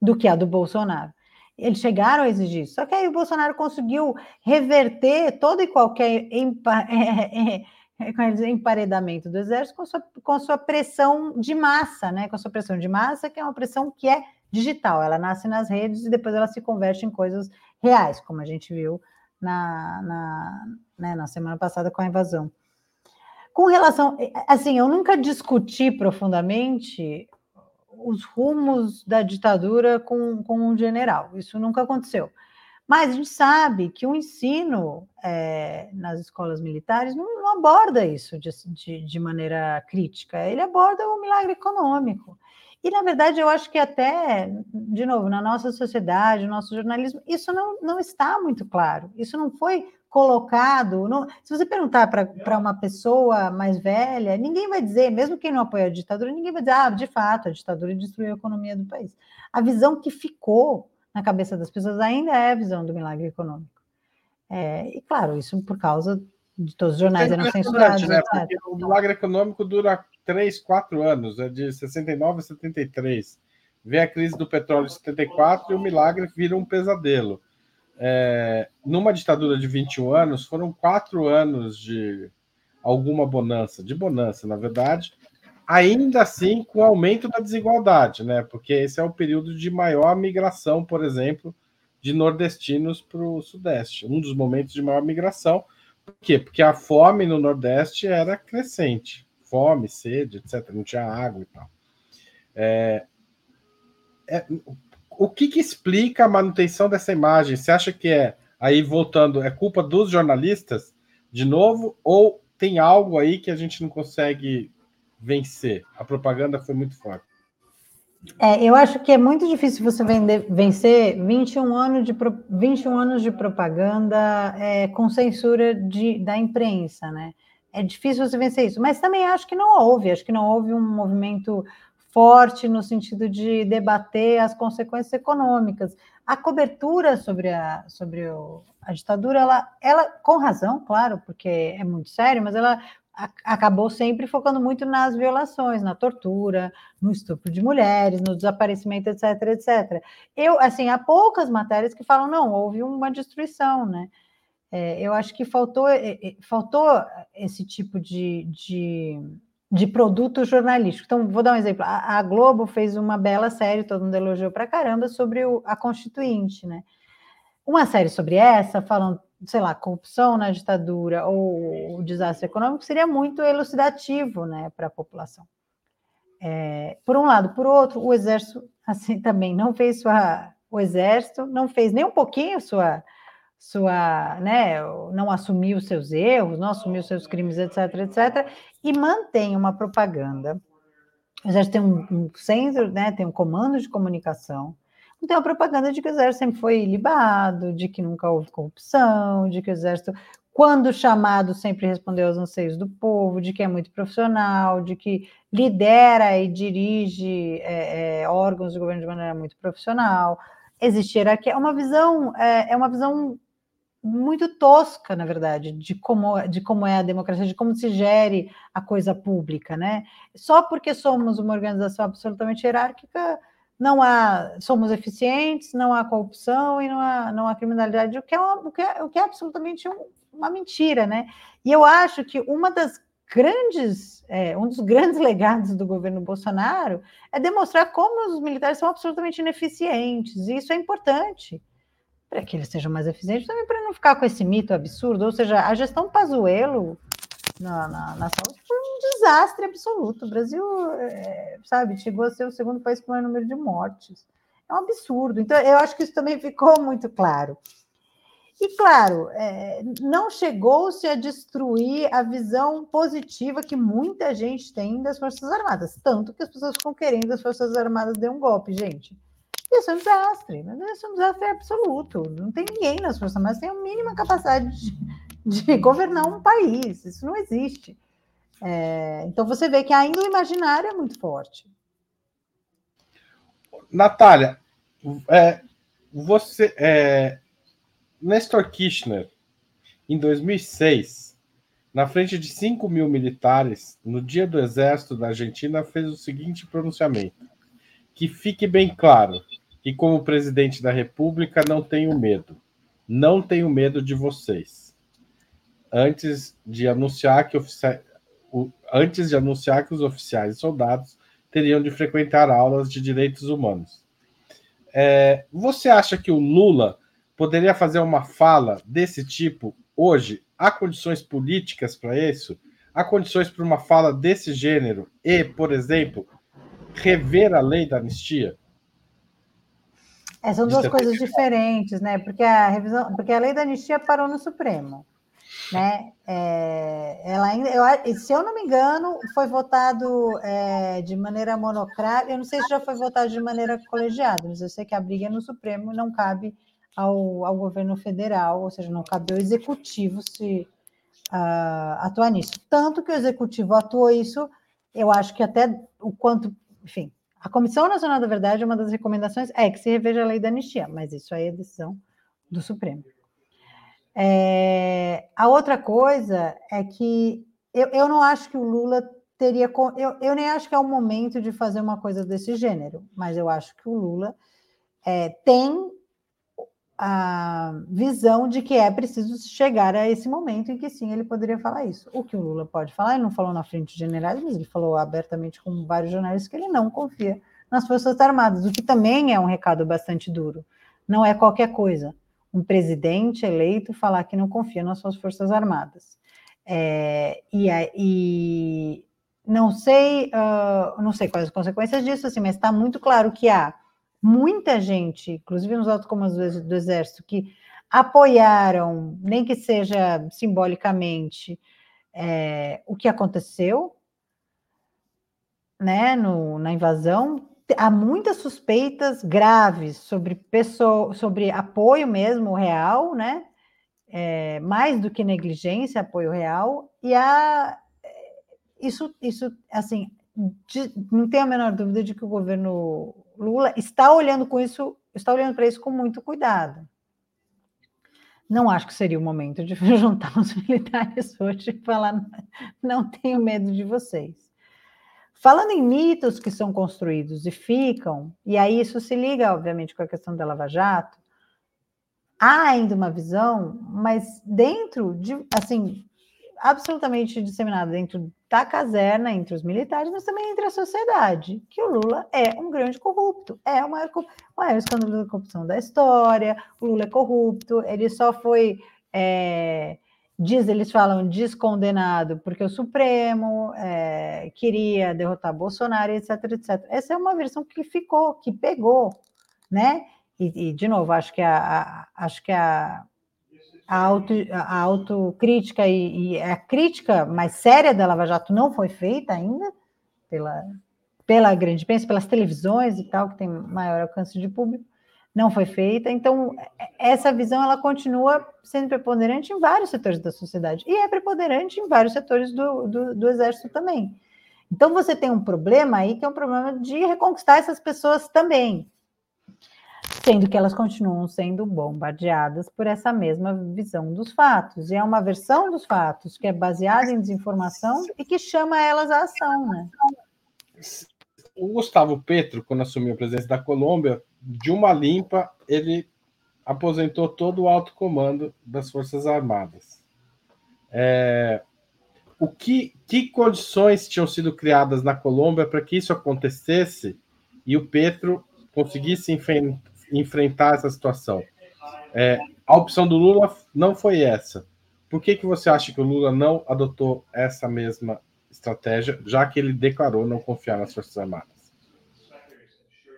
S3: do que a do Bolsonaro. Eles chegaram a exigir isso. Só que aí o Bolsonaro conseguiu reverter toda e qualquer com esse emparedamento do exército com sua, com sua pressão de massa, né? Com a sua pressão de massa, que é uma pressão que é digital, ela nasce nas redes e depois ela se converte em coisas reais, como a gente viu na, na, né, na semana passada com a invasão. Com relação, assim, eu nunca discuti profundamente os rumos da ditadura com, com um general, isso nunca aconteceu. Mas a gente sabe que o ensino é, nas escolas militares não, não aborda isso de, de, de, maneira crítica, ele aborda o milagre econômico. E, na verdade, eu acho que até, de novo, na nossa sociedade, no nosso jornalismo, isso não, não está muito claro. Isso não foi colocado. Não... Se você perguntar para uma pessoa mais velha, ninguém vai dizer, mesmo quem não apoia a ditadura, ninguém vai dizer, ah, de fato, a ditadura destruiu a economia do país. A visão que ficou na cabeça das pessoas ainda é a visão do milagre econômico. É, e, claro, isso por causa de todos os jornais eram censurados. Né?
S2: o milagre econômico dura três, quatro anos, é de 69 a 73. Vem a crise do petróleo em 74 e o milagre vira um pesadelo. É, numa ditadura de 21 anos, foram quatro anos de alguma bonança, de bonança, na verdade, ainda assim com aumento da desigualdade, né? Porque esse é o período de maior migração, por exemplo, de nordestinos para o Sudeste, um dos momentos de maior migração. Por quê? Porque a fome no Nordeste era crescente fome, sede, etc. Não tinha água e tal. É, é, o que, que explica a manutenção dessa imagem? Você acha que é, aí voltando, é culpa dos jornalistas, de novo, ou tem algo aí que a gente não consegue vencer? A propaganda foi muito forte.
S3: É, eu acho que é muito difícil você vender, vencer 21 anos de, 21 anos de propaganda é, com censura de, da imprensa, né? é difícil você vencer isso. Mas também acho que não houve, acho que não houve um movimento forte no sentido de debater as consequências econômicas. A cobertura sobre a, sobre o, a ditadura, ela, ela, com razão, claro, porque é muito sério, mas ela acabou sempre focando muito nas violações, na tortura, no estupro de mulheres, no desaparecimento, etc, etc. Eu, assim, há poucas matérias que falam, não, houve uma destruição, né? É, eu acho que faltou, é, é, faltou esse tipo de, de, de, produto jornalístico. Então, vou dar um exemplo. A, a, Globo fez uma bela série, todo mundo elogiou pra caramba, sobre o, a Constituinte, né? Uma série sobre essa, falando, sei lá, corrupção na ditadura ou o desastre econômico, seria muito elucidativo, né, para a população. É, por um lado. Por outro, o Exército, assim, também não fez sua... O Exército não fez nem um pouquinho sua sua, né, não assumir os seus erros, não assumir os seus crimes, etc, etc, e mantém uma propaganda. O exército tem um, um centro, né, tem um comando de comunicação, tem uma propaganda de que o exército sempre foi libado, de que nunca houve corrupção, de que o exército, quando chamado, sempre respondeu aos anseios do povo, de que é muito profissional, de que lidera e dirige é, é, órgãos do governo de maneira muito profissional. Existe hierarquia, é uma visão, é, é uma visão muito tosca, na verdade, de como, de como é a democracia, de como se gere a coisa pública, né? Só porque somos uma organização absolutamente hierárquica, não há, somos eficientes, não há corrupção e não há, não há criminalidade, o que é, uma, o que é, o que é absolutamente um, uma mentira, né? E eu acho que uma das grandes, é, um dos grandes legados do governo Bolsonaro é demonstrar como os militares são absolutamente ineficientes, e isso é importante para que eles sejam mais eficientes, também para não ficar com esse mito absurdo. Ou seja, a gestão Pazuello na, na, na saúde foi um desastre absoluto. O Brasil, é, sabe, chegou a ser o segundo país com o maior número de mortes. É um absurdo. Então, eu acho que isso também ficou muito claro. E, claro, é, não chegou-se a destruir a visão positiva que muita gente tem das Forças Armadas, tanto que as pessoas ficam querendo as Forças Armadas dê um golpe, gente. Isso é um desastre, isso é um desastre absoluto. Não tem ninguém nas Forças Armadas que tem a mínima capacidade de, de governar um país. Isso não existe. É, então você vê que ainda o imaginário é muito forte.
S2: Natália, é, você, é, Nestor Kirchner, em 2006, na frente de 5 mil militares, no dia do exército da Argentina, fez o seguinte pronunciamento: que fique bem claro, e como presidente da República não tenho medo. Não tenho medo de vocês. antes de anunciar que ofici... antes de anunciar que os oficiais e soldados teriam de frequentar aulas de direitos humanos. É, você acha que o Lula poderia fazer uma fala desse tipo hoje? Há condições políticas para isso? Há condições para uma fala desse gênero e, por exemplo, rever a lei da anistia?
S3: É, são duas coisas diferentes, né? Porque a revisão, porque a lei da anistia parou no Supremo, né? É, ela ainda, eu, se eu não me engano, foi votado é, de maneira monocrática. Eu não sei se já foi votado de maneira colegiada, mas eu sei que a briga é no Supremo não cabe ao, ao governo federal, ou seja, não cabe ao executivo se uh, atuar nisso. Tanto que o executivo atuou isso, eu acho que até o quanto, enfim, a Comissão Nacional da Verdade, uma das recomendações é que se reveja a lei da anistia, mas isso aí é decisão do Supremo. É, a outra coisa é que eu, eu não acho que o Lula teria. Eu, eu nem acho que é o momento de fazer uma coisa desse gênero, mas eu acho que o Lula é, tem a visão de que é preciso chegar a esse momento em que sim ele poderia falar isso. O que o Lula pode falar, ele não falou na frente de generais, mas ele falou abertamente com vários jornalistas que ele não confia nas Forças Armadas, o que também é um recado bastante duro. Não é qualquer coisa um presidente eleito falar que não confia nas suas Forças Armadas. É, e, e, não sei, uh, não sei quais as consequências disso, assim, mas está muito claro que há muita gente, inclusive nos altos comandos do Exército, que apoiaram, nem que seja simbolicamente, é, o que aconteceu né, no, na invasão. Há muitas suspeitas graves sobre pessoa, sobre apoio mesmo real, né? É, mais do que negligência, apoio real, e há isso, isso assim, de, não tenho a menor dúvida de que o governo Lula está olhando com isso, está olhando para isso com muito cuidado. Não acho que seria o momento de juntar os militares hoje e falar não tenho medo de vocês. Falando em mitos que são construídos e ficam, e aí isso se liga, obviamente, com a questão da Lava Jato, há ainda uma visão, mas dentro de, assim, absolutamente disseminada dentro da caserna, entre os militares, mas também entre a sociedade, que o Lula é um grande corrupto, é o maior, maior escândalo da corrupção da história, o Lula é corrupto, ele só foi, é, diz, eles falam, descondenado porque o Supremo é, queria derrotar Bolsonaro, etc, etc. Essa é uma versão que ficou, que pegou, né? E, e de novo, acho que a, a acho que a a, auto, a autocrítica e, e, a crítica mais séria da Lava Jato não foi feita ainda pela, pela grande imprensa, pelas televisões e tal, que tem maior alcance de público, não foi feita. Então, essa visão ela continua sendo preponderante em vários setores da sociedade e é preponderante em vários setores do, do, do Exército também. Então, você tem um problema aí que é um problema de reconquistar essas pessoas também sendo que elas continuam sendo bombardeadas por essa mesma visão dos fatos. E é uma versão dos fatos que é baseada em desinformação e que chama elas à ação, né?
S2: O Gustavo Petro, quando assumiu a presidência da Colômbia, de uma limpa, ele aposentou todo o alto comando das Forças Armadas. É, o que, que condições tinham sido criadas na Colômbia para que isso acontecesse e o Petro conseguisse enfrentar essa situação. É, a opção do Lula não foi essa. Por que, que você acha que o Lula não adotou essa mesma estratégia, já que ele declarou não confiar nas Forças Armadas?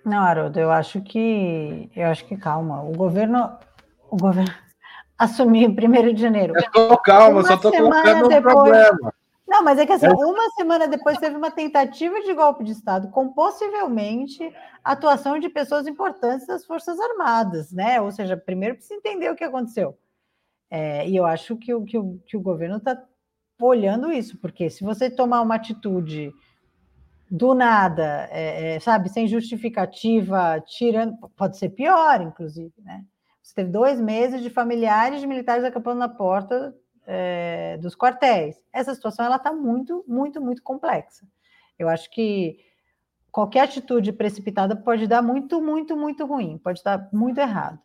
S3: Não, Haroldo, eu acho que eu acho que calma. O governo, o governo assumiu em 1 de janeiro.
S2: Eu tô calma, Uma só estou colocando um depois, problema.
S3: Não, mas é que assim, uma semana depois teve uma tentativa de golpe de Estado com possivelmente atuação de pessoas importantes das Forças Armadas, né? Ou seja, primeiro precisa entender o que aconteceu. É, e eu acho que o, que o, que o governo está olhando isso, porque se você tomar uma atitude do nada, é, é, sabe, sem justificativa, tirando, pode ser pior, inclusive, né? Você teve dois meses de familiares de militares acampando na porta é, dos quartéis. Essa situação ela está muito, muito, muito complexa. Eu acho que qualquer atitude precipitada pode dar muito, muito, muito ruim, pode dar muito errado.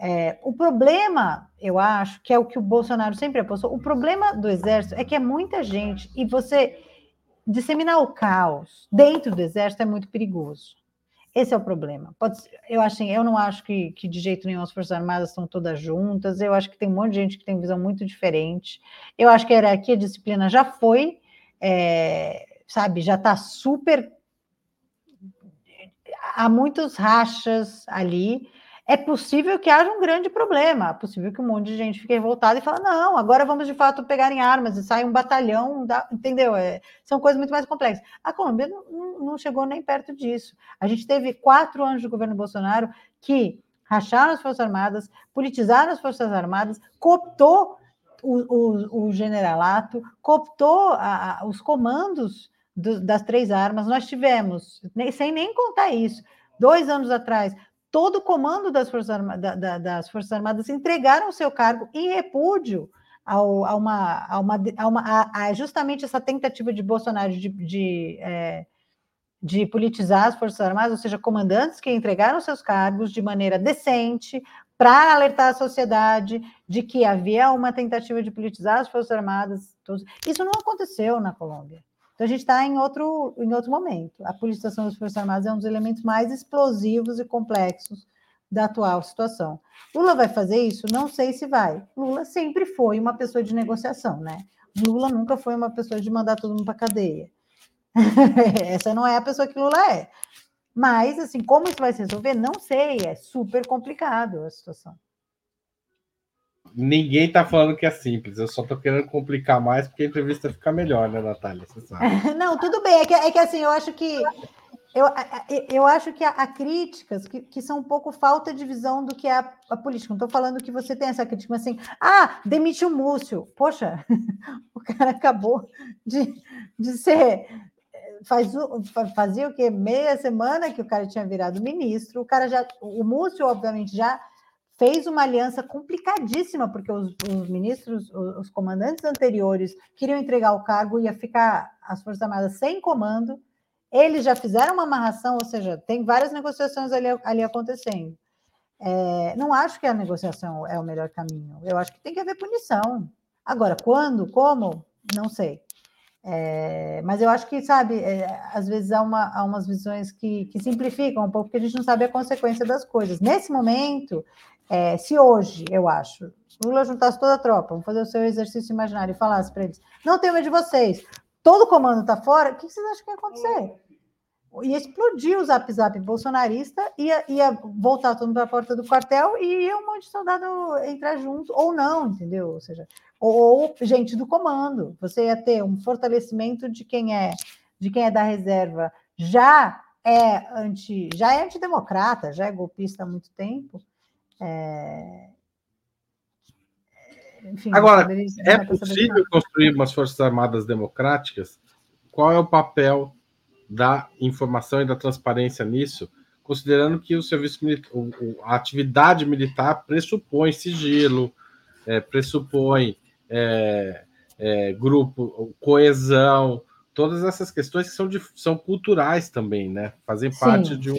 S3: É, o problema, eu acho, que é o que o Bolsonaro sempre apostou, o problema do exército é que é muita gente e você disseminar o caos dentro do exército é muito perigoso. Esse é o problema. Pode, eu, assim, eu não acho que, que de jeito nenhum as Forças Armadas estão todas juntas, eu acho que tem um monte de gente que tem visão muito diferente. Eu acho que a hierarquia a disciplina já foi, é, sabe, já está super. Há muitos rachas ali. É possível que haja um grande problema, é possível que um monte de gente fique revoltada e fale, não, agora vamos de fato pegar em armas e sai um batalhão, da... entendeu? É, são coisas muito mais complexas. A Colômbia não, não chegou nem perto disso. A gente teve quatro anos do governo Bolsonaro que racharam as Forças Armadas, politizaram as Forças Armadas, cooptou o, o, o generalato, cooptou a, a, os comandos do, das três armas. Nós tivemos, sem nem contar isso, dois anos atrás, todo o comando das Forças, Armadas, da, das Forças Armadas entregaram seu cargo em repúdio ao, a, uma, a, uma, a, uma, a justamente essa tentativa de Bolsonaro de, de, é, de politizar as Forças Armadas, ou seja, comandantes que entregaram seus cargos de maneira decente para alertar a sociedade de que havia uma tentativa de politizar as Forças Armadas. Isso não aconteceu na Colômbia. Então, a gente está em outro, em outro momento. A politização das Forças Armadas é um dos elementos mais explosivos e complexos da atual situação. Lula vai fazer isso? Não sei se vai. Lula sempre foi uma pessoa de negociação, né? Lula nunca foi uma pessoa de mandar todo mundo para cadeia. Essa não é a pessoa que Lula é. Mas, assim, como isso vai se resolver? Não sei. É super complicado a situação.
S2: Ninguém tá falando que é simples, eu só tô querendo complicar mais porque a entrevista fica melhor, né, Natália? Você sabe.
S3: Não, tudo bem. É que, é que assim, eu acho que. Eu, eu acho que há, críticas que, que são um pouco falta de visão do que é a, a política. Não estou falando que você tem essa crítica, mas assim, ah, demite o Múcio. Poxa, o cara acabou de, de ser. Faz, fazia o quê? Meia semana que o cara tinha virado ministro. O cara já. O Múcio, obviamente, já fez uma aliança complicadíssima, porque os, os, ministros, os, os, comandantes anteriores queriam entregar o cargo, ia ficar as Forças Armadas sem comando. Eles já fizeram uma amarração, ou seja, tem várias negociações ali, ali acontecendo. É, não acho que a negociação é o melhor caminho. Eu acho que tem que haver punição. Agora, quando, como, não sei. É, mas eu acho que, sabe, é, às vezes há, uma, há umas visões que, que, simplificam um pouco, porque a gente não sabe a consequência das coisas. Nesse momento, é, se hoje, eu acho, Lula juntasse toda a tropa, vamos fazer o seu exercício imaginário e falasse para eles: não tenho medo de vocês, todo o comando está fora, o que vocês acham que ia acontecer? Ia explodir o zap zap bolsonarista, ia, ia voltar todo mundo para a porta do quartel e ia um monte de soldado entrar junto, ou não, entendeu? Ou seja, ou, ou gente do comando. Você ia ter um fortalecimento de quem é de quem é da reserva, já é anti, já é antidemocrata, já é golpista há muito tempo é...
S2: Enfim, Agora, é possível construir umas Forças Armadas democráticas? Qual é o papel da informação e da transparência nisso, considerando que o serviço militar, a atividade militar pressupõe sigilo, é, pressupõe é, é, grupo, coesão, todas essas questões que são, de, são culturais também, né? Fazem Sim. parte de um,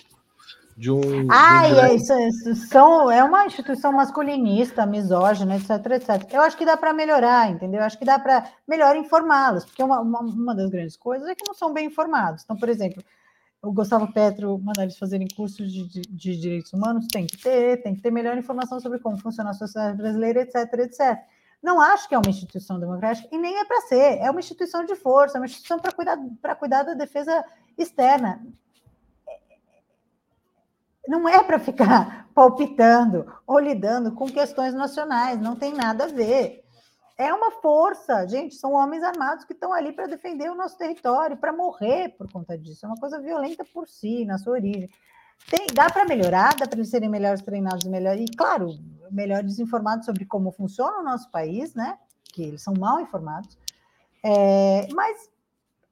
S2: de um.
S3: Ah, de um... é, isso, isso são, é uma instituição masculinista, misógina, etc, etc. Eu acho que dá para melhorar, entendeu? Eu acho que dá para melhor informá-los, porque uma, uma, uma, das grandes coisas é que não são bem informados. Então, por exemplo, o Gustavo Petro mandar eles fazerem cursos de, de, de, direitos humanos, tem que ter, tem que ter melhor informação sobre como funciona a sociedade brasileira, etc, etc. Não acho que é uma instituição democrática e nem é para ser. É uma instituição de força, é uma instituição para cuidar, cuidar da defesa externa não é para ficar palpitando ou lidando com questões nacionais, não tem nada a ver. É uma força, gente, são homens armados que estão ali para defender o nosso território, para morrer por conta disso. É uma coisa violenta por si, na sua origem. Tem, dá para melhorar, dá para eles serem melhores treinados, melhor, e claro, melhores informados sobre como funciona o nosso país, né? Que eles são mal informados. É, mas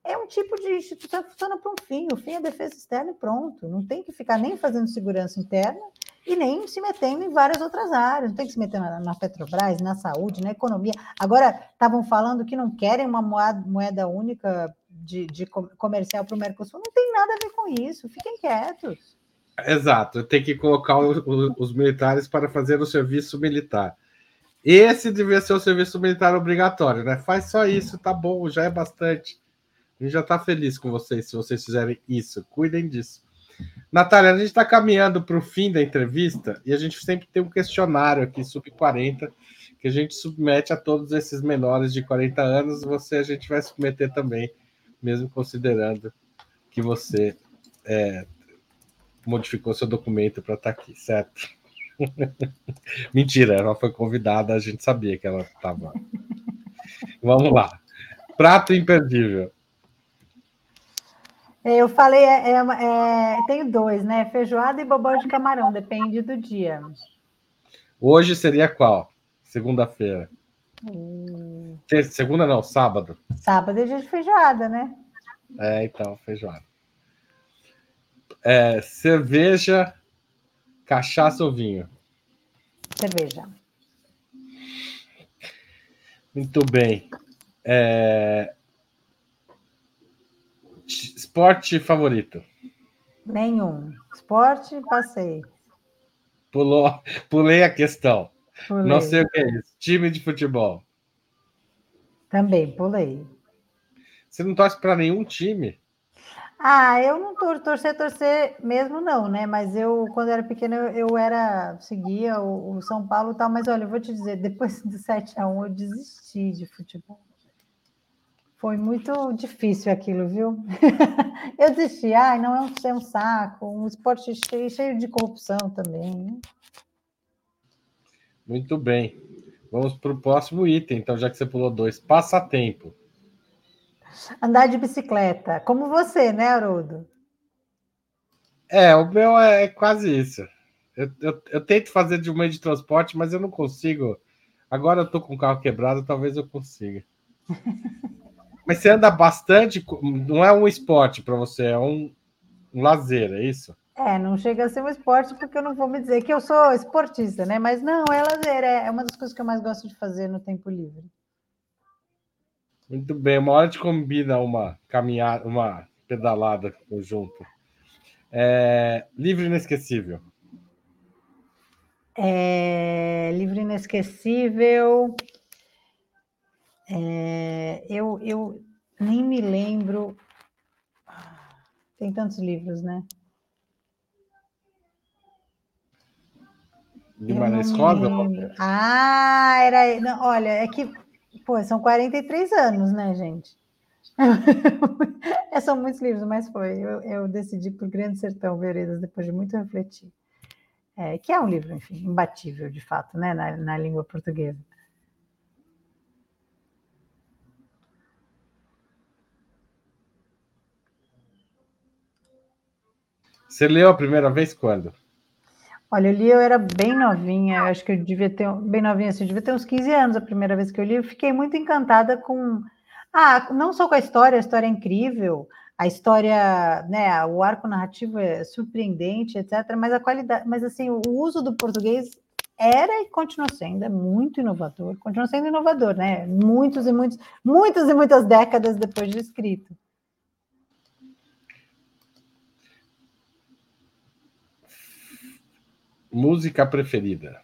S3: é um tipo de instituição que funciona para um fim. O fim é defesa externa e pronto. Não tem que ficar nem fazendo segurança interna e nem se metendo em várias outras áreas. Não tem que se meter na, na Petrobras, na saúde, na economia. Agora, estavam falando que não querem uma moeda, moeda única de, de comercial para o Mercosul. Não tem nada a ver com isso. Fiquem quietos.
S2: Exato, tem que colocar o, o, os militares para fazer o serviço militar. Esse devia ser o serviço militar obrigatório, né? Faz só isso, tá bom, já é bastante. A gente já tá feliz com vocês se vocês fizerem isso. Cuidem disso. Natália, a gente está caminhando para o fim da entrevista e a gente sempre tem um questionário aqui, sub 40, que a gente submete a todos esses menores de 40 anos. Você a gente vai submeter também, mesmo considerando que você é, modificou seu documento para estar tá aqui, certo? Mentira, ela foi convidada, a gente sabia que ela estava. Vamos lá. Prato imperdível.
S3: Eu falei, é, é, é, tenho dois, né? Feijoada e bobó de camarão, depende do dia.
S2: Hoje seria qual? Segunda-feira. Hum. Segunda não, sábado.
S3: Sábado é dia de feijoada, né?
S2: É, então, feijoada. É, cerveja, cachaça ou vinho?
S3: Cerveja.
S2: Muito bem. É... Esporte favorito?
S3: Nenhum. Esporte, passei.
S2: Pulou, pulei a questão. Pulei. Não sei o que é isso. Time de futebol.
S3: Também, pulei.
S2: Você não torce para nenhum time?
S3: Ah, eu não tor torcer, torcer mesmo não, né? Mas eu, quando era pequena, eu, eu era, seguia o, o, São Paulo e tal, mas olha, eu vou te dizer, depois do 7 a 1 eu desisti de futebol. Foi muito difícil aquilo, viu? eu desisti, ai, não é um, é um saco, um esporte cheio, cheio de corrupção também. Né?
S2: Muito bem. Vamos para o próximo item, então, já que você pulou dois. Passatempo.
S3: Andar de bicicleta. Como você, né, Haroldo?
S2: É, o meu é, é quase isso. Eu, eu, eu, tento fazer de um meio de transporte, mas eu não consigo. Agora eu tô com o carro quebrado, talvez eu consiga. mas você anda bastante, não é um esporte para você, é um, um lazer, é isso?
S3: É, não chega a ser um esporte porque eu não vou me dizer que eu sou esportista, né? Mas não, é lazer, é, é uma das coisas que eu mais gosto de fazer no tempo livre.
S2: Muito bem, uma hora de combina uma caminhada, uma pedalada conjunto. É, livro inesquecível.
S3: É, livro inesquecível. É, eu, eu nem me lembro. Tem tantos livros, né?
S2: Guimarães Rosa?
S3: Ah, era. Não, olha, é que. Pô, são 43 anos, né, gente? é, são muitos livros, mas foi. Eu, eu, decidi por Grande Sertão Veredas depois de muito refletir. É, que é um livro, enfim, imbatível, de fato, né, na, na língua portuguesa.
S2: Você leu a primeira vez quando?
S3: Olha, eu li, eu era bem novinha, acho que eu devia ter, bem novinha, assim, eu devia ter uns 15 anos a primeira vez que eu li, eu fiquei muito encantada com, ah, não só com a história, a história é incrível, a história, né, o arco narrativo é surpreendente, etc, mas a qualidade, mas assim, o uso do português era e continua sendo, é muito inovador, continua sendo inovador, né, muitos e muitos, muitas e muitas décadas depois de escrito.
S2: Música preferida.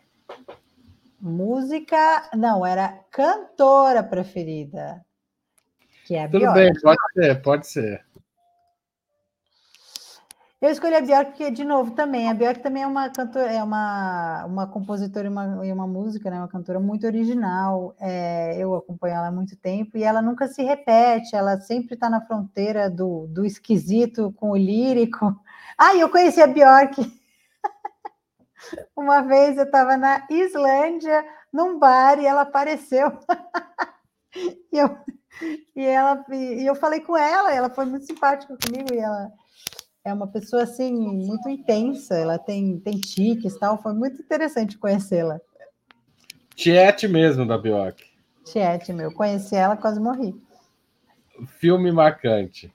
S3: Música, não, era cantora preferida. Que é a
S2: Tudo Bjork. bem, pode ser, pode ser.
S3: Eu escolhi a Bjork porque, de novo, também, a Bjork também é uma cantora, é uma, uma compositora e uma, e uma música, né? Uma cantora muito original. É, eu acompanho ela há muito tempo e ela nunca se repete, ela sempre está na fronteira do, do esquisito com o lírico. Ah, eu conheci a Bjork uma vez eu estava na Islândia, num bar, e ela apareceu. e, eu, e, ela, e eu falei com ela, ela foi muito simpática comigo, e ela é uma pessoa assim, muito intensa, ela tem, tem tiques e tal, foi muito interessante conhecê-la.
S2: Tiete mesmo da Bjork.
S3: Tiete, meu, conheci ela, quase morri.
S2: Filme marcante.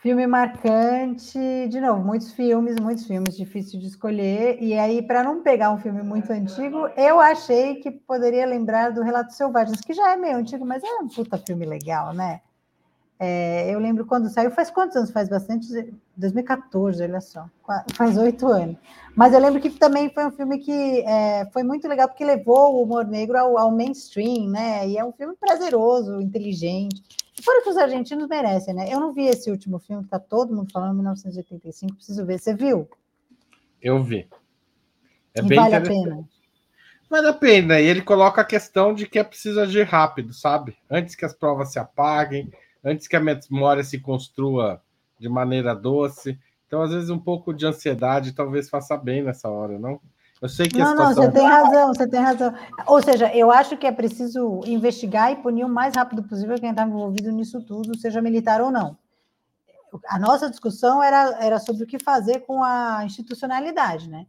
S3: Filme marcante, de novo, muitos filmes, muitos filmes, difícil de escolher. E aí, para não pegar um filme muito antigo, eu achei que poderia lembrar do Relatos Selvagens, que já é meio antigo, mas é um puta filme legal, né? É, eu lembro quando saiu, faz quantos anos? Faz bastante. 2014, olha só. Faz oito anos. Mas eu lembro que também foi um filme que é, foi muito legal, porque levou o humor negro ao, ao, mainstream, né? E é um filme prazeroso, inteligente. Fora que os argentinos merecem, né? Eu não vi esse último filme, que tá todo mundo falando, 1985, preciso ver. Você viu?
S2: Eu vi.
S3: É vale a pena.
S2: Vale a pena. E ele coloca a questão de que é preciso agir rápido, sabe? Antes que as provas se apaguem antes que a memória se construa de maneira doce. Então, às vezes, um pouco de ansiedade talvez faça bem nessa hora, não?
S3: Eu sei que não, situação... não, você tem razão, você tem razão. Ou seja, eu acho que é preciso investigar e punir o mais rápido possível quem está envolvido nisso tudo, seja militar ou não. A nossa discussão era, era sobre o que fazer com a institucionalidade, né?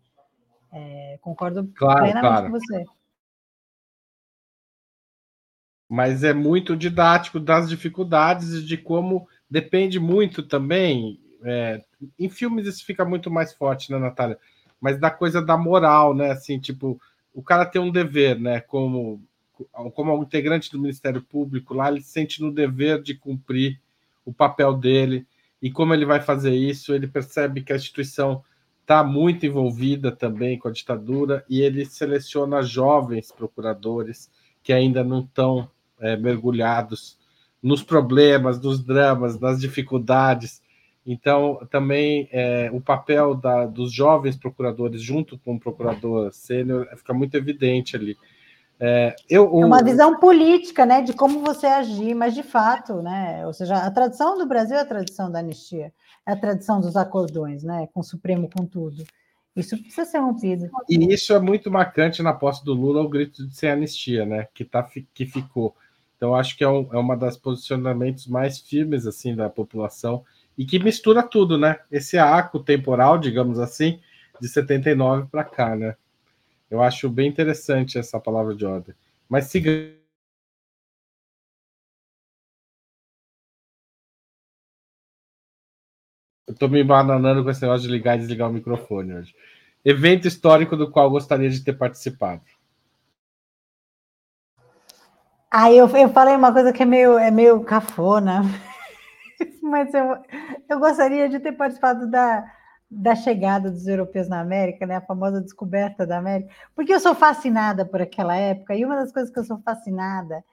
S3: É, concordo
S2: claro,
S3: plenamente
S2: claro.
S3: com você
S2: mas é muito didático das dificuldades e de como depende muito também. É, em filmes isso fica muito mais forte, né, Natália? Mas da coisa da moral, né? Assim, tipo, o cara tem um dever, né? Como, como integrante do Ministério Público lá, ele se sente no dever de cumprir o papel dele. E como ele vai fazer isso, ele percebe que a instituição está muito envolvida também com a ditadura e ele seleciona jovens procuradores que ainda não estão é, mergulhados nos problemas, nos dramas, nas dificuldades. Então, também é, o papel da, dos jovens procuradores junto com o procurador sênior fica muito evidente ali.
S3: É, eu, o... é uma visão política, né, de como você agir, mas de fato, né, ou seja, a tradição do Brasil é a tradição da anistia, é a tradição dos acordões, né, com o Supremo, com tudo. Isso precisa ser rompido.
S2: E isso é muito marcante na posse do Lula, o grito de sem anistia, né, que, tá, que ficou. Então, acho que é, um, é uma das posicionamentos mais firmes assim da população e que mistura tudo, né? Esse arco temporal, digamos assim, de 79 para cá, né? Eu acho bem interessante essa palavra de ordem. Mas siga. Eu estou me bananando com esse negócio de ligar e desligar o microfone hoje. Evento histórico do qual gostaria de ter participado.
S3: Aí eu, eu falei uma coisa que é meio, é meio cafona, mas eu, eu gostaria de ter participado da, da chegada dos europeus na América, né? A famosa descoberta da América, porque eu sou fascinada por aquela época, e uma das coisas que eu sou fascinada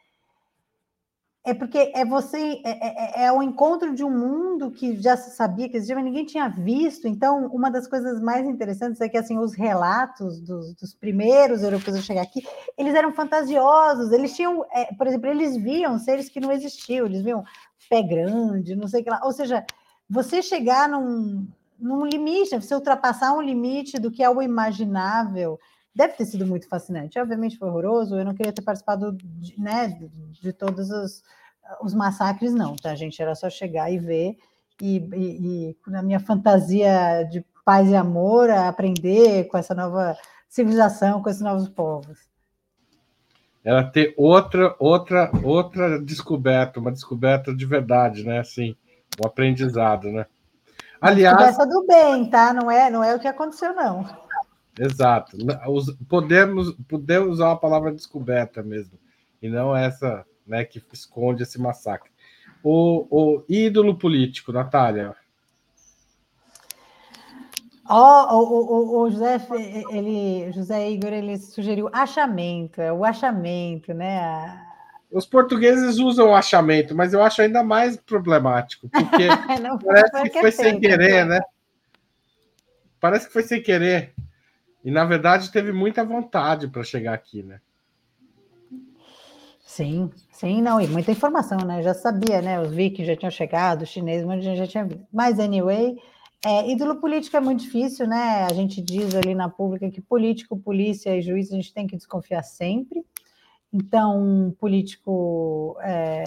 S3: é porque é você é, é, é, o encontro de um mundo que já se sabia que existia, mas ninguém tinha visto. Então, uma das coisas mais interessantes é que assim os relatos dos, dos primeiros europeus a chegar aqui, eles eram fantasiosos. Eles tinham, é, por exemplo, eles viam seres que não existiam. Eles viam pé grande, não sei o que lá. Ou seja, você chegar num, num limite, você ultrapassar um limite do que é o imaginável deve ter sido muito fascinante. Obviamente foi horroroso, eu não queria ter participado de, né, de, todos os, os, massacres, não, tá, gente? Era só chegar e ver, e, e, e, na minha fantasia de paz e amor, aprender com essa nova civilização, com esses novos povos.
S2: Era ter outra, outra, outra descoberta, uma descoberta de verdade, né? Assim, um aprendizado, né?
S3: Aliás. Descoberta do bem, tá? Não é, não é o que aconteceu, não.
S2: Exato. Podemos, podemos usar a palavra descoberta mesmo, e não essa né, que esconde esse massacre. O, o ídolo político, Natália.
S3: Oh, o, o, o, José, ele, José Igor, ele sugeriu achamento, é o achamento, né?
S2: Os portugueses usam o achamento, mas eu acho ainda mais problemático, porque parece que foi sem querer, né? Parece que foi sem querer. E na verdade teve muita vontade para chegar aqui, né?
S3: Sim, sim, não, e muita informação, né? Já sabia, né? Os vikings já tinham chegado, os chineses, muita gente já tinha visto. Mas, anyway, é, ídolo político é muito difícil, né? A gente diz ali na pública que político, polícia e juiz a gente tem que desconfiar sempre. Então, político, é,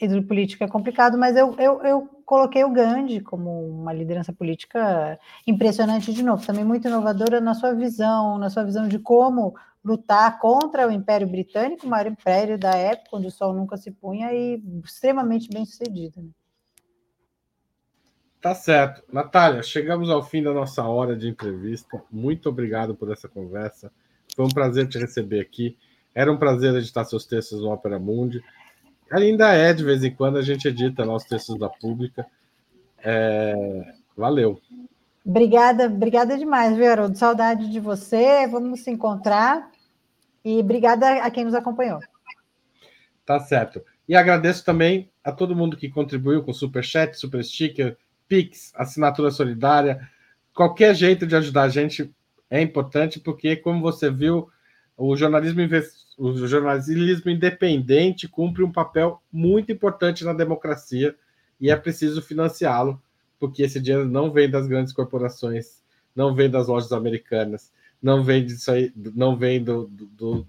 S3: ídolo político é complicado, mas eu, eu, eu coloquei o Gandhi como uma liderança política impressionante de novo, também muito inovadora na sua visão, na sua visão de como lutar contra o Império Britânico, o maior império da época, onde o sol nunca se punha, e extremamente bem sucedido. Né?
S2: Tá certo. Natália, chegamos ao fim da nossa hora de entrevista. Muito obrigado por essa conversa. Foi um prazer te receber aqui. Era um prazer editar seus textos no Opera Mundi. Ainda é, de vez em quando a gente edita nossos textos da pública. É, valeu.
S3: Obrigada, obrigada demais, viu, Haroldo? Saudade de você. Vamos se encontrar. E obrigada a quem nos acompanhou.
S2: Tá certo. E agradeço também a todo mundo que contribuiu com Super Chat, Super Sticker, Pix, assinatura solidária. Qualquer jeito de ajudar a gente é importante, porque, como você viu, o jornalismo, o jornalismo independente cumpre um papel muito importante na democracia e é preciso financiá-lo porque esse dinheiro não vem das grandes corporações, não vem das lojas americanas, não vem disso aí, não vem do, do,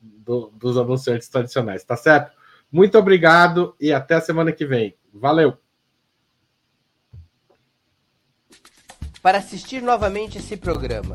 S2: do, dos anunciantes tradicionais, tá certo? Muito obrigado e até a semana que vem. Valeu!
S4: Para assistir novamente esse programa,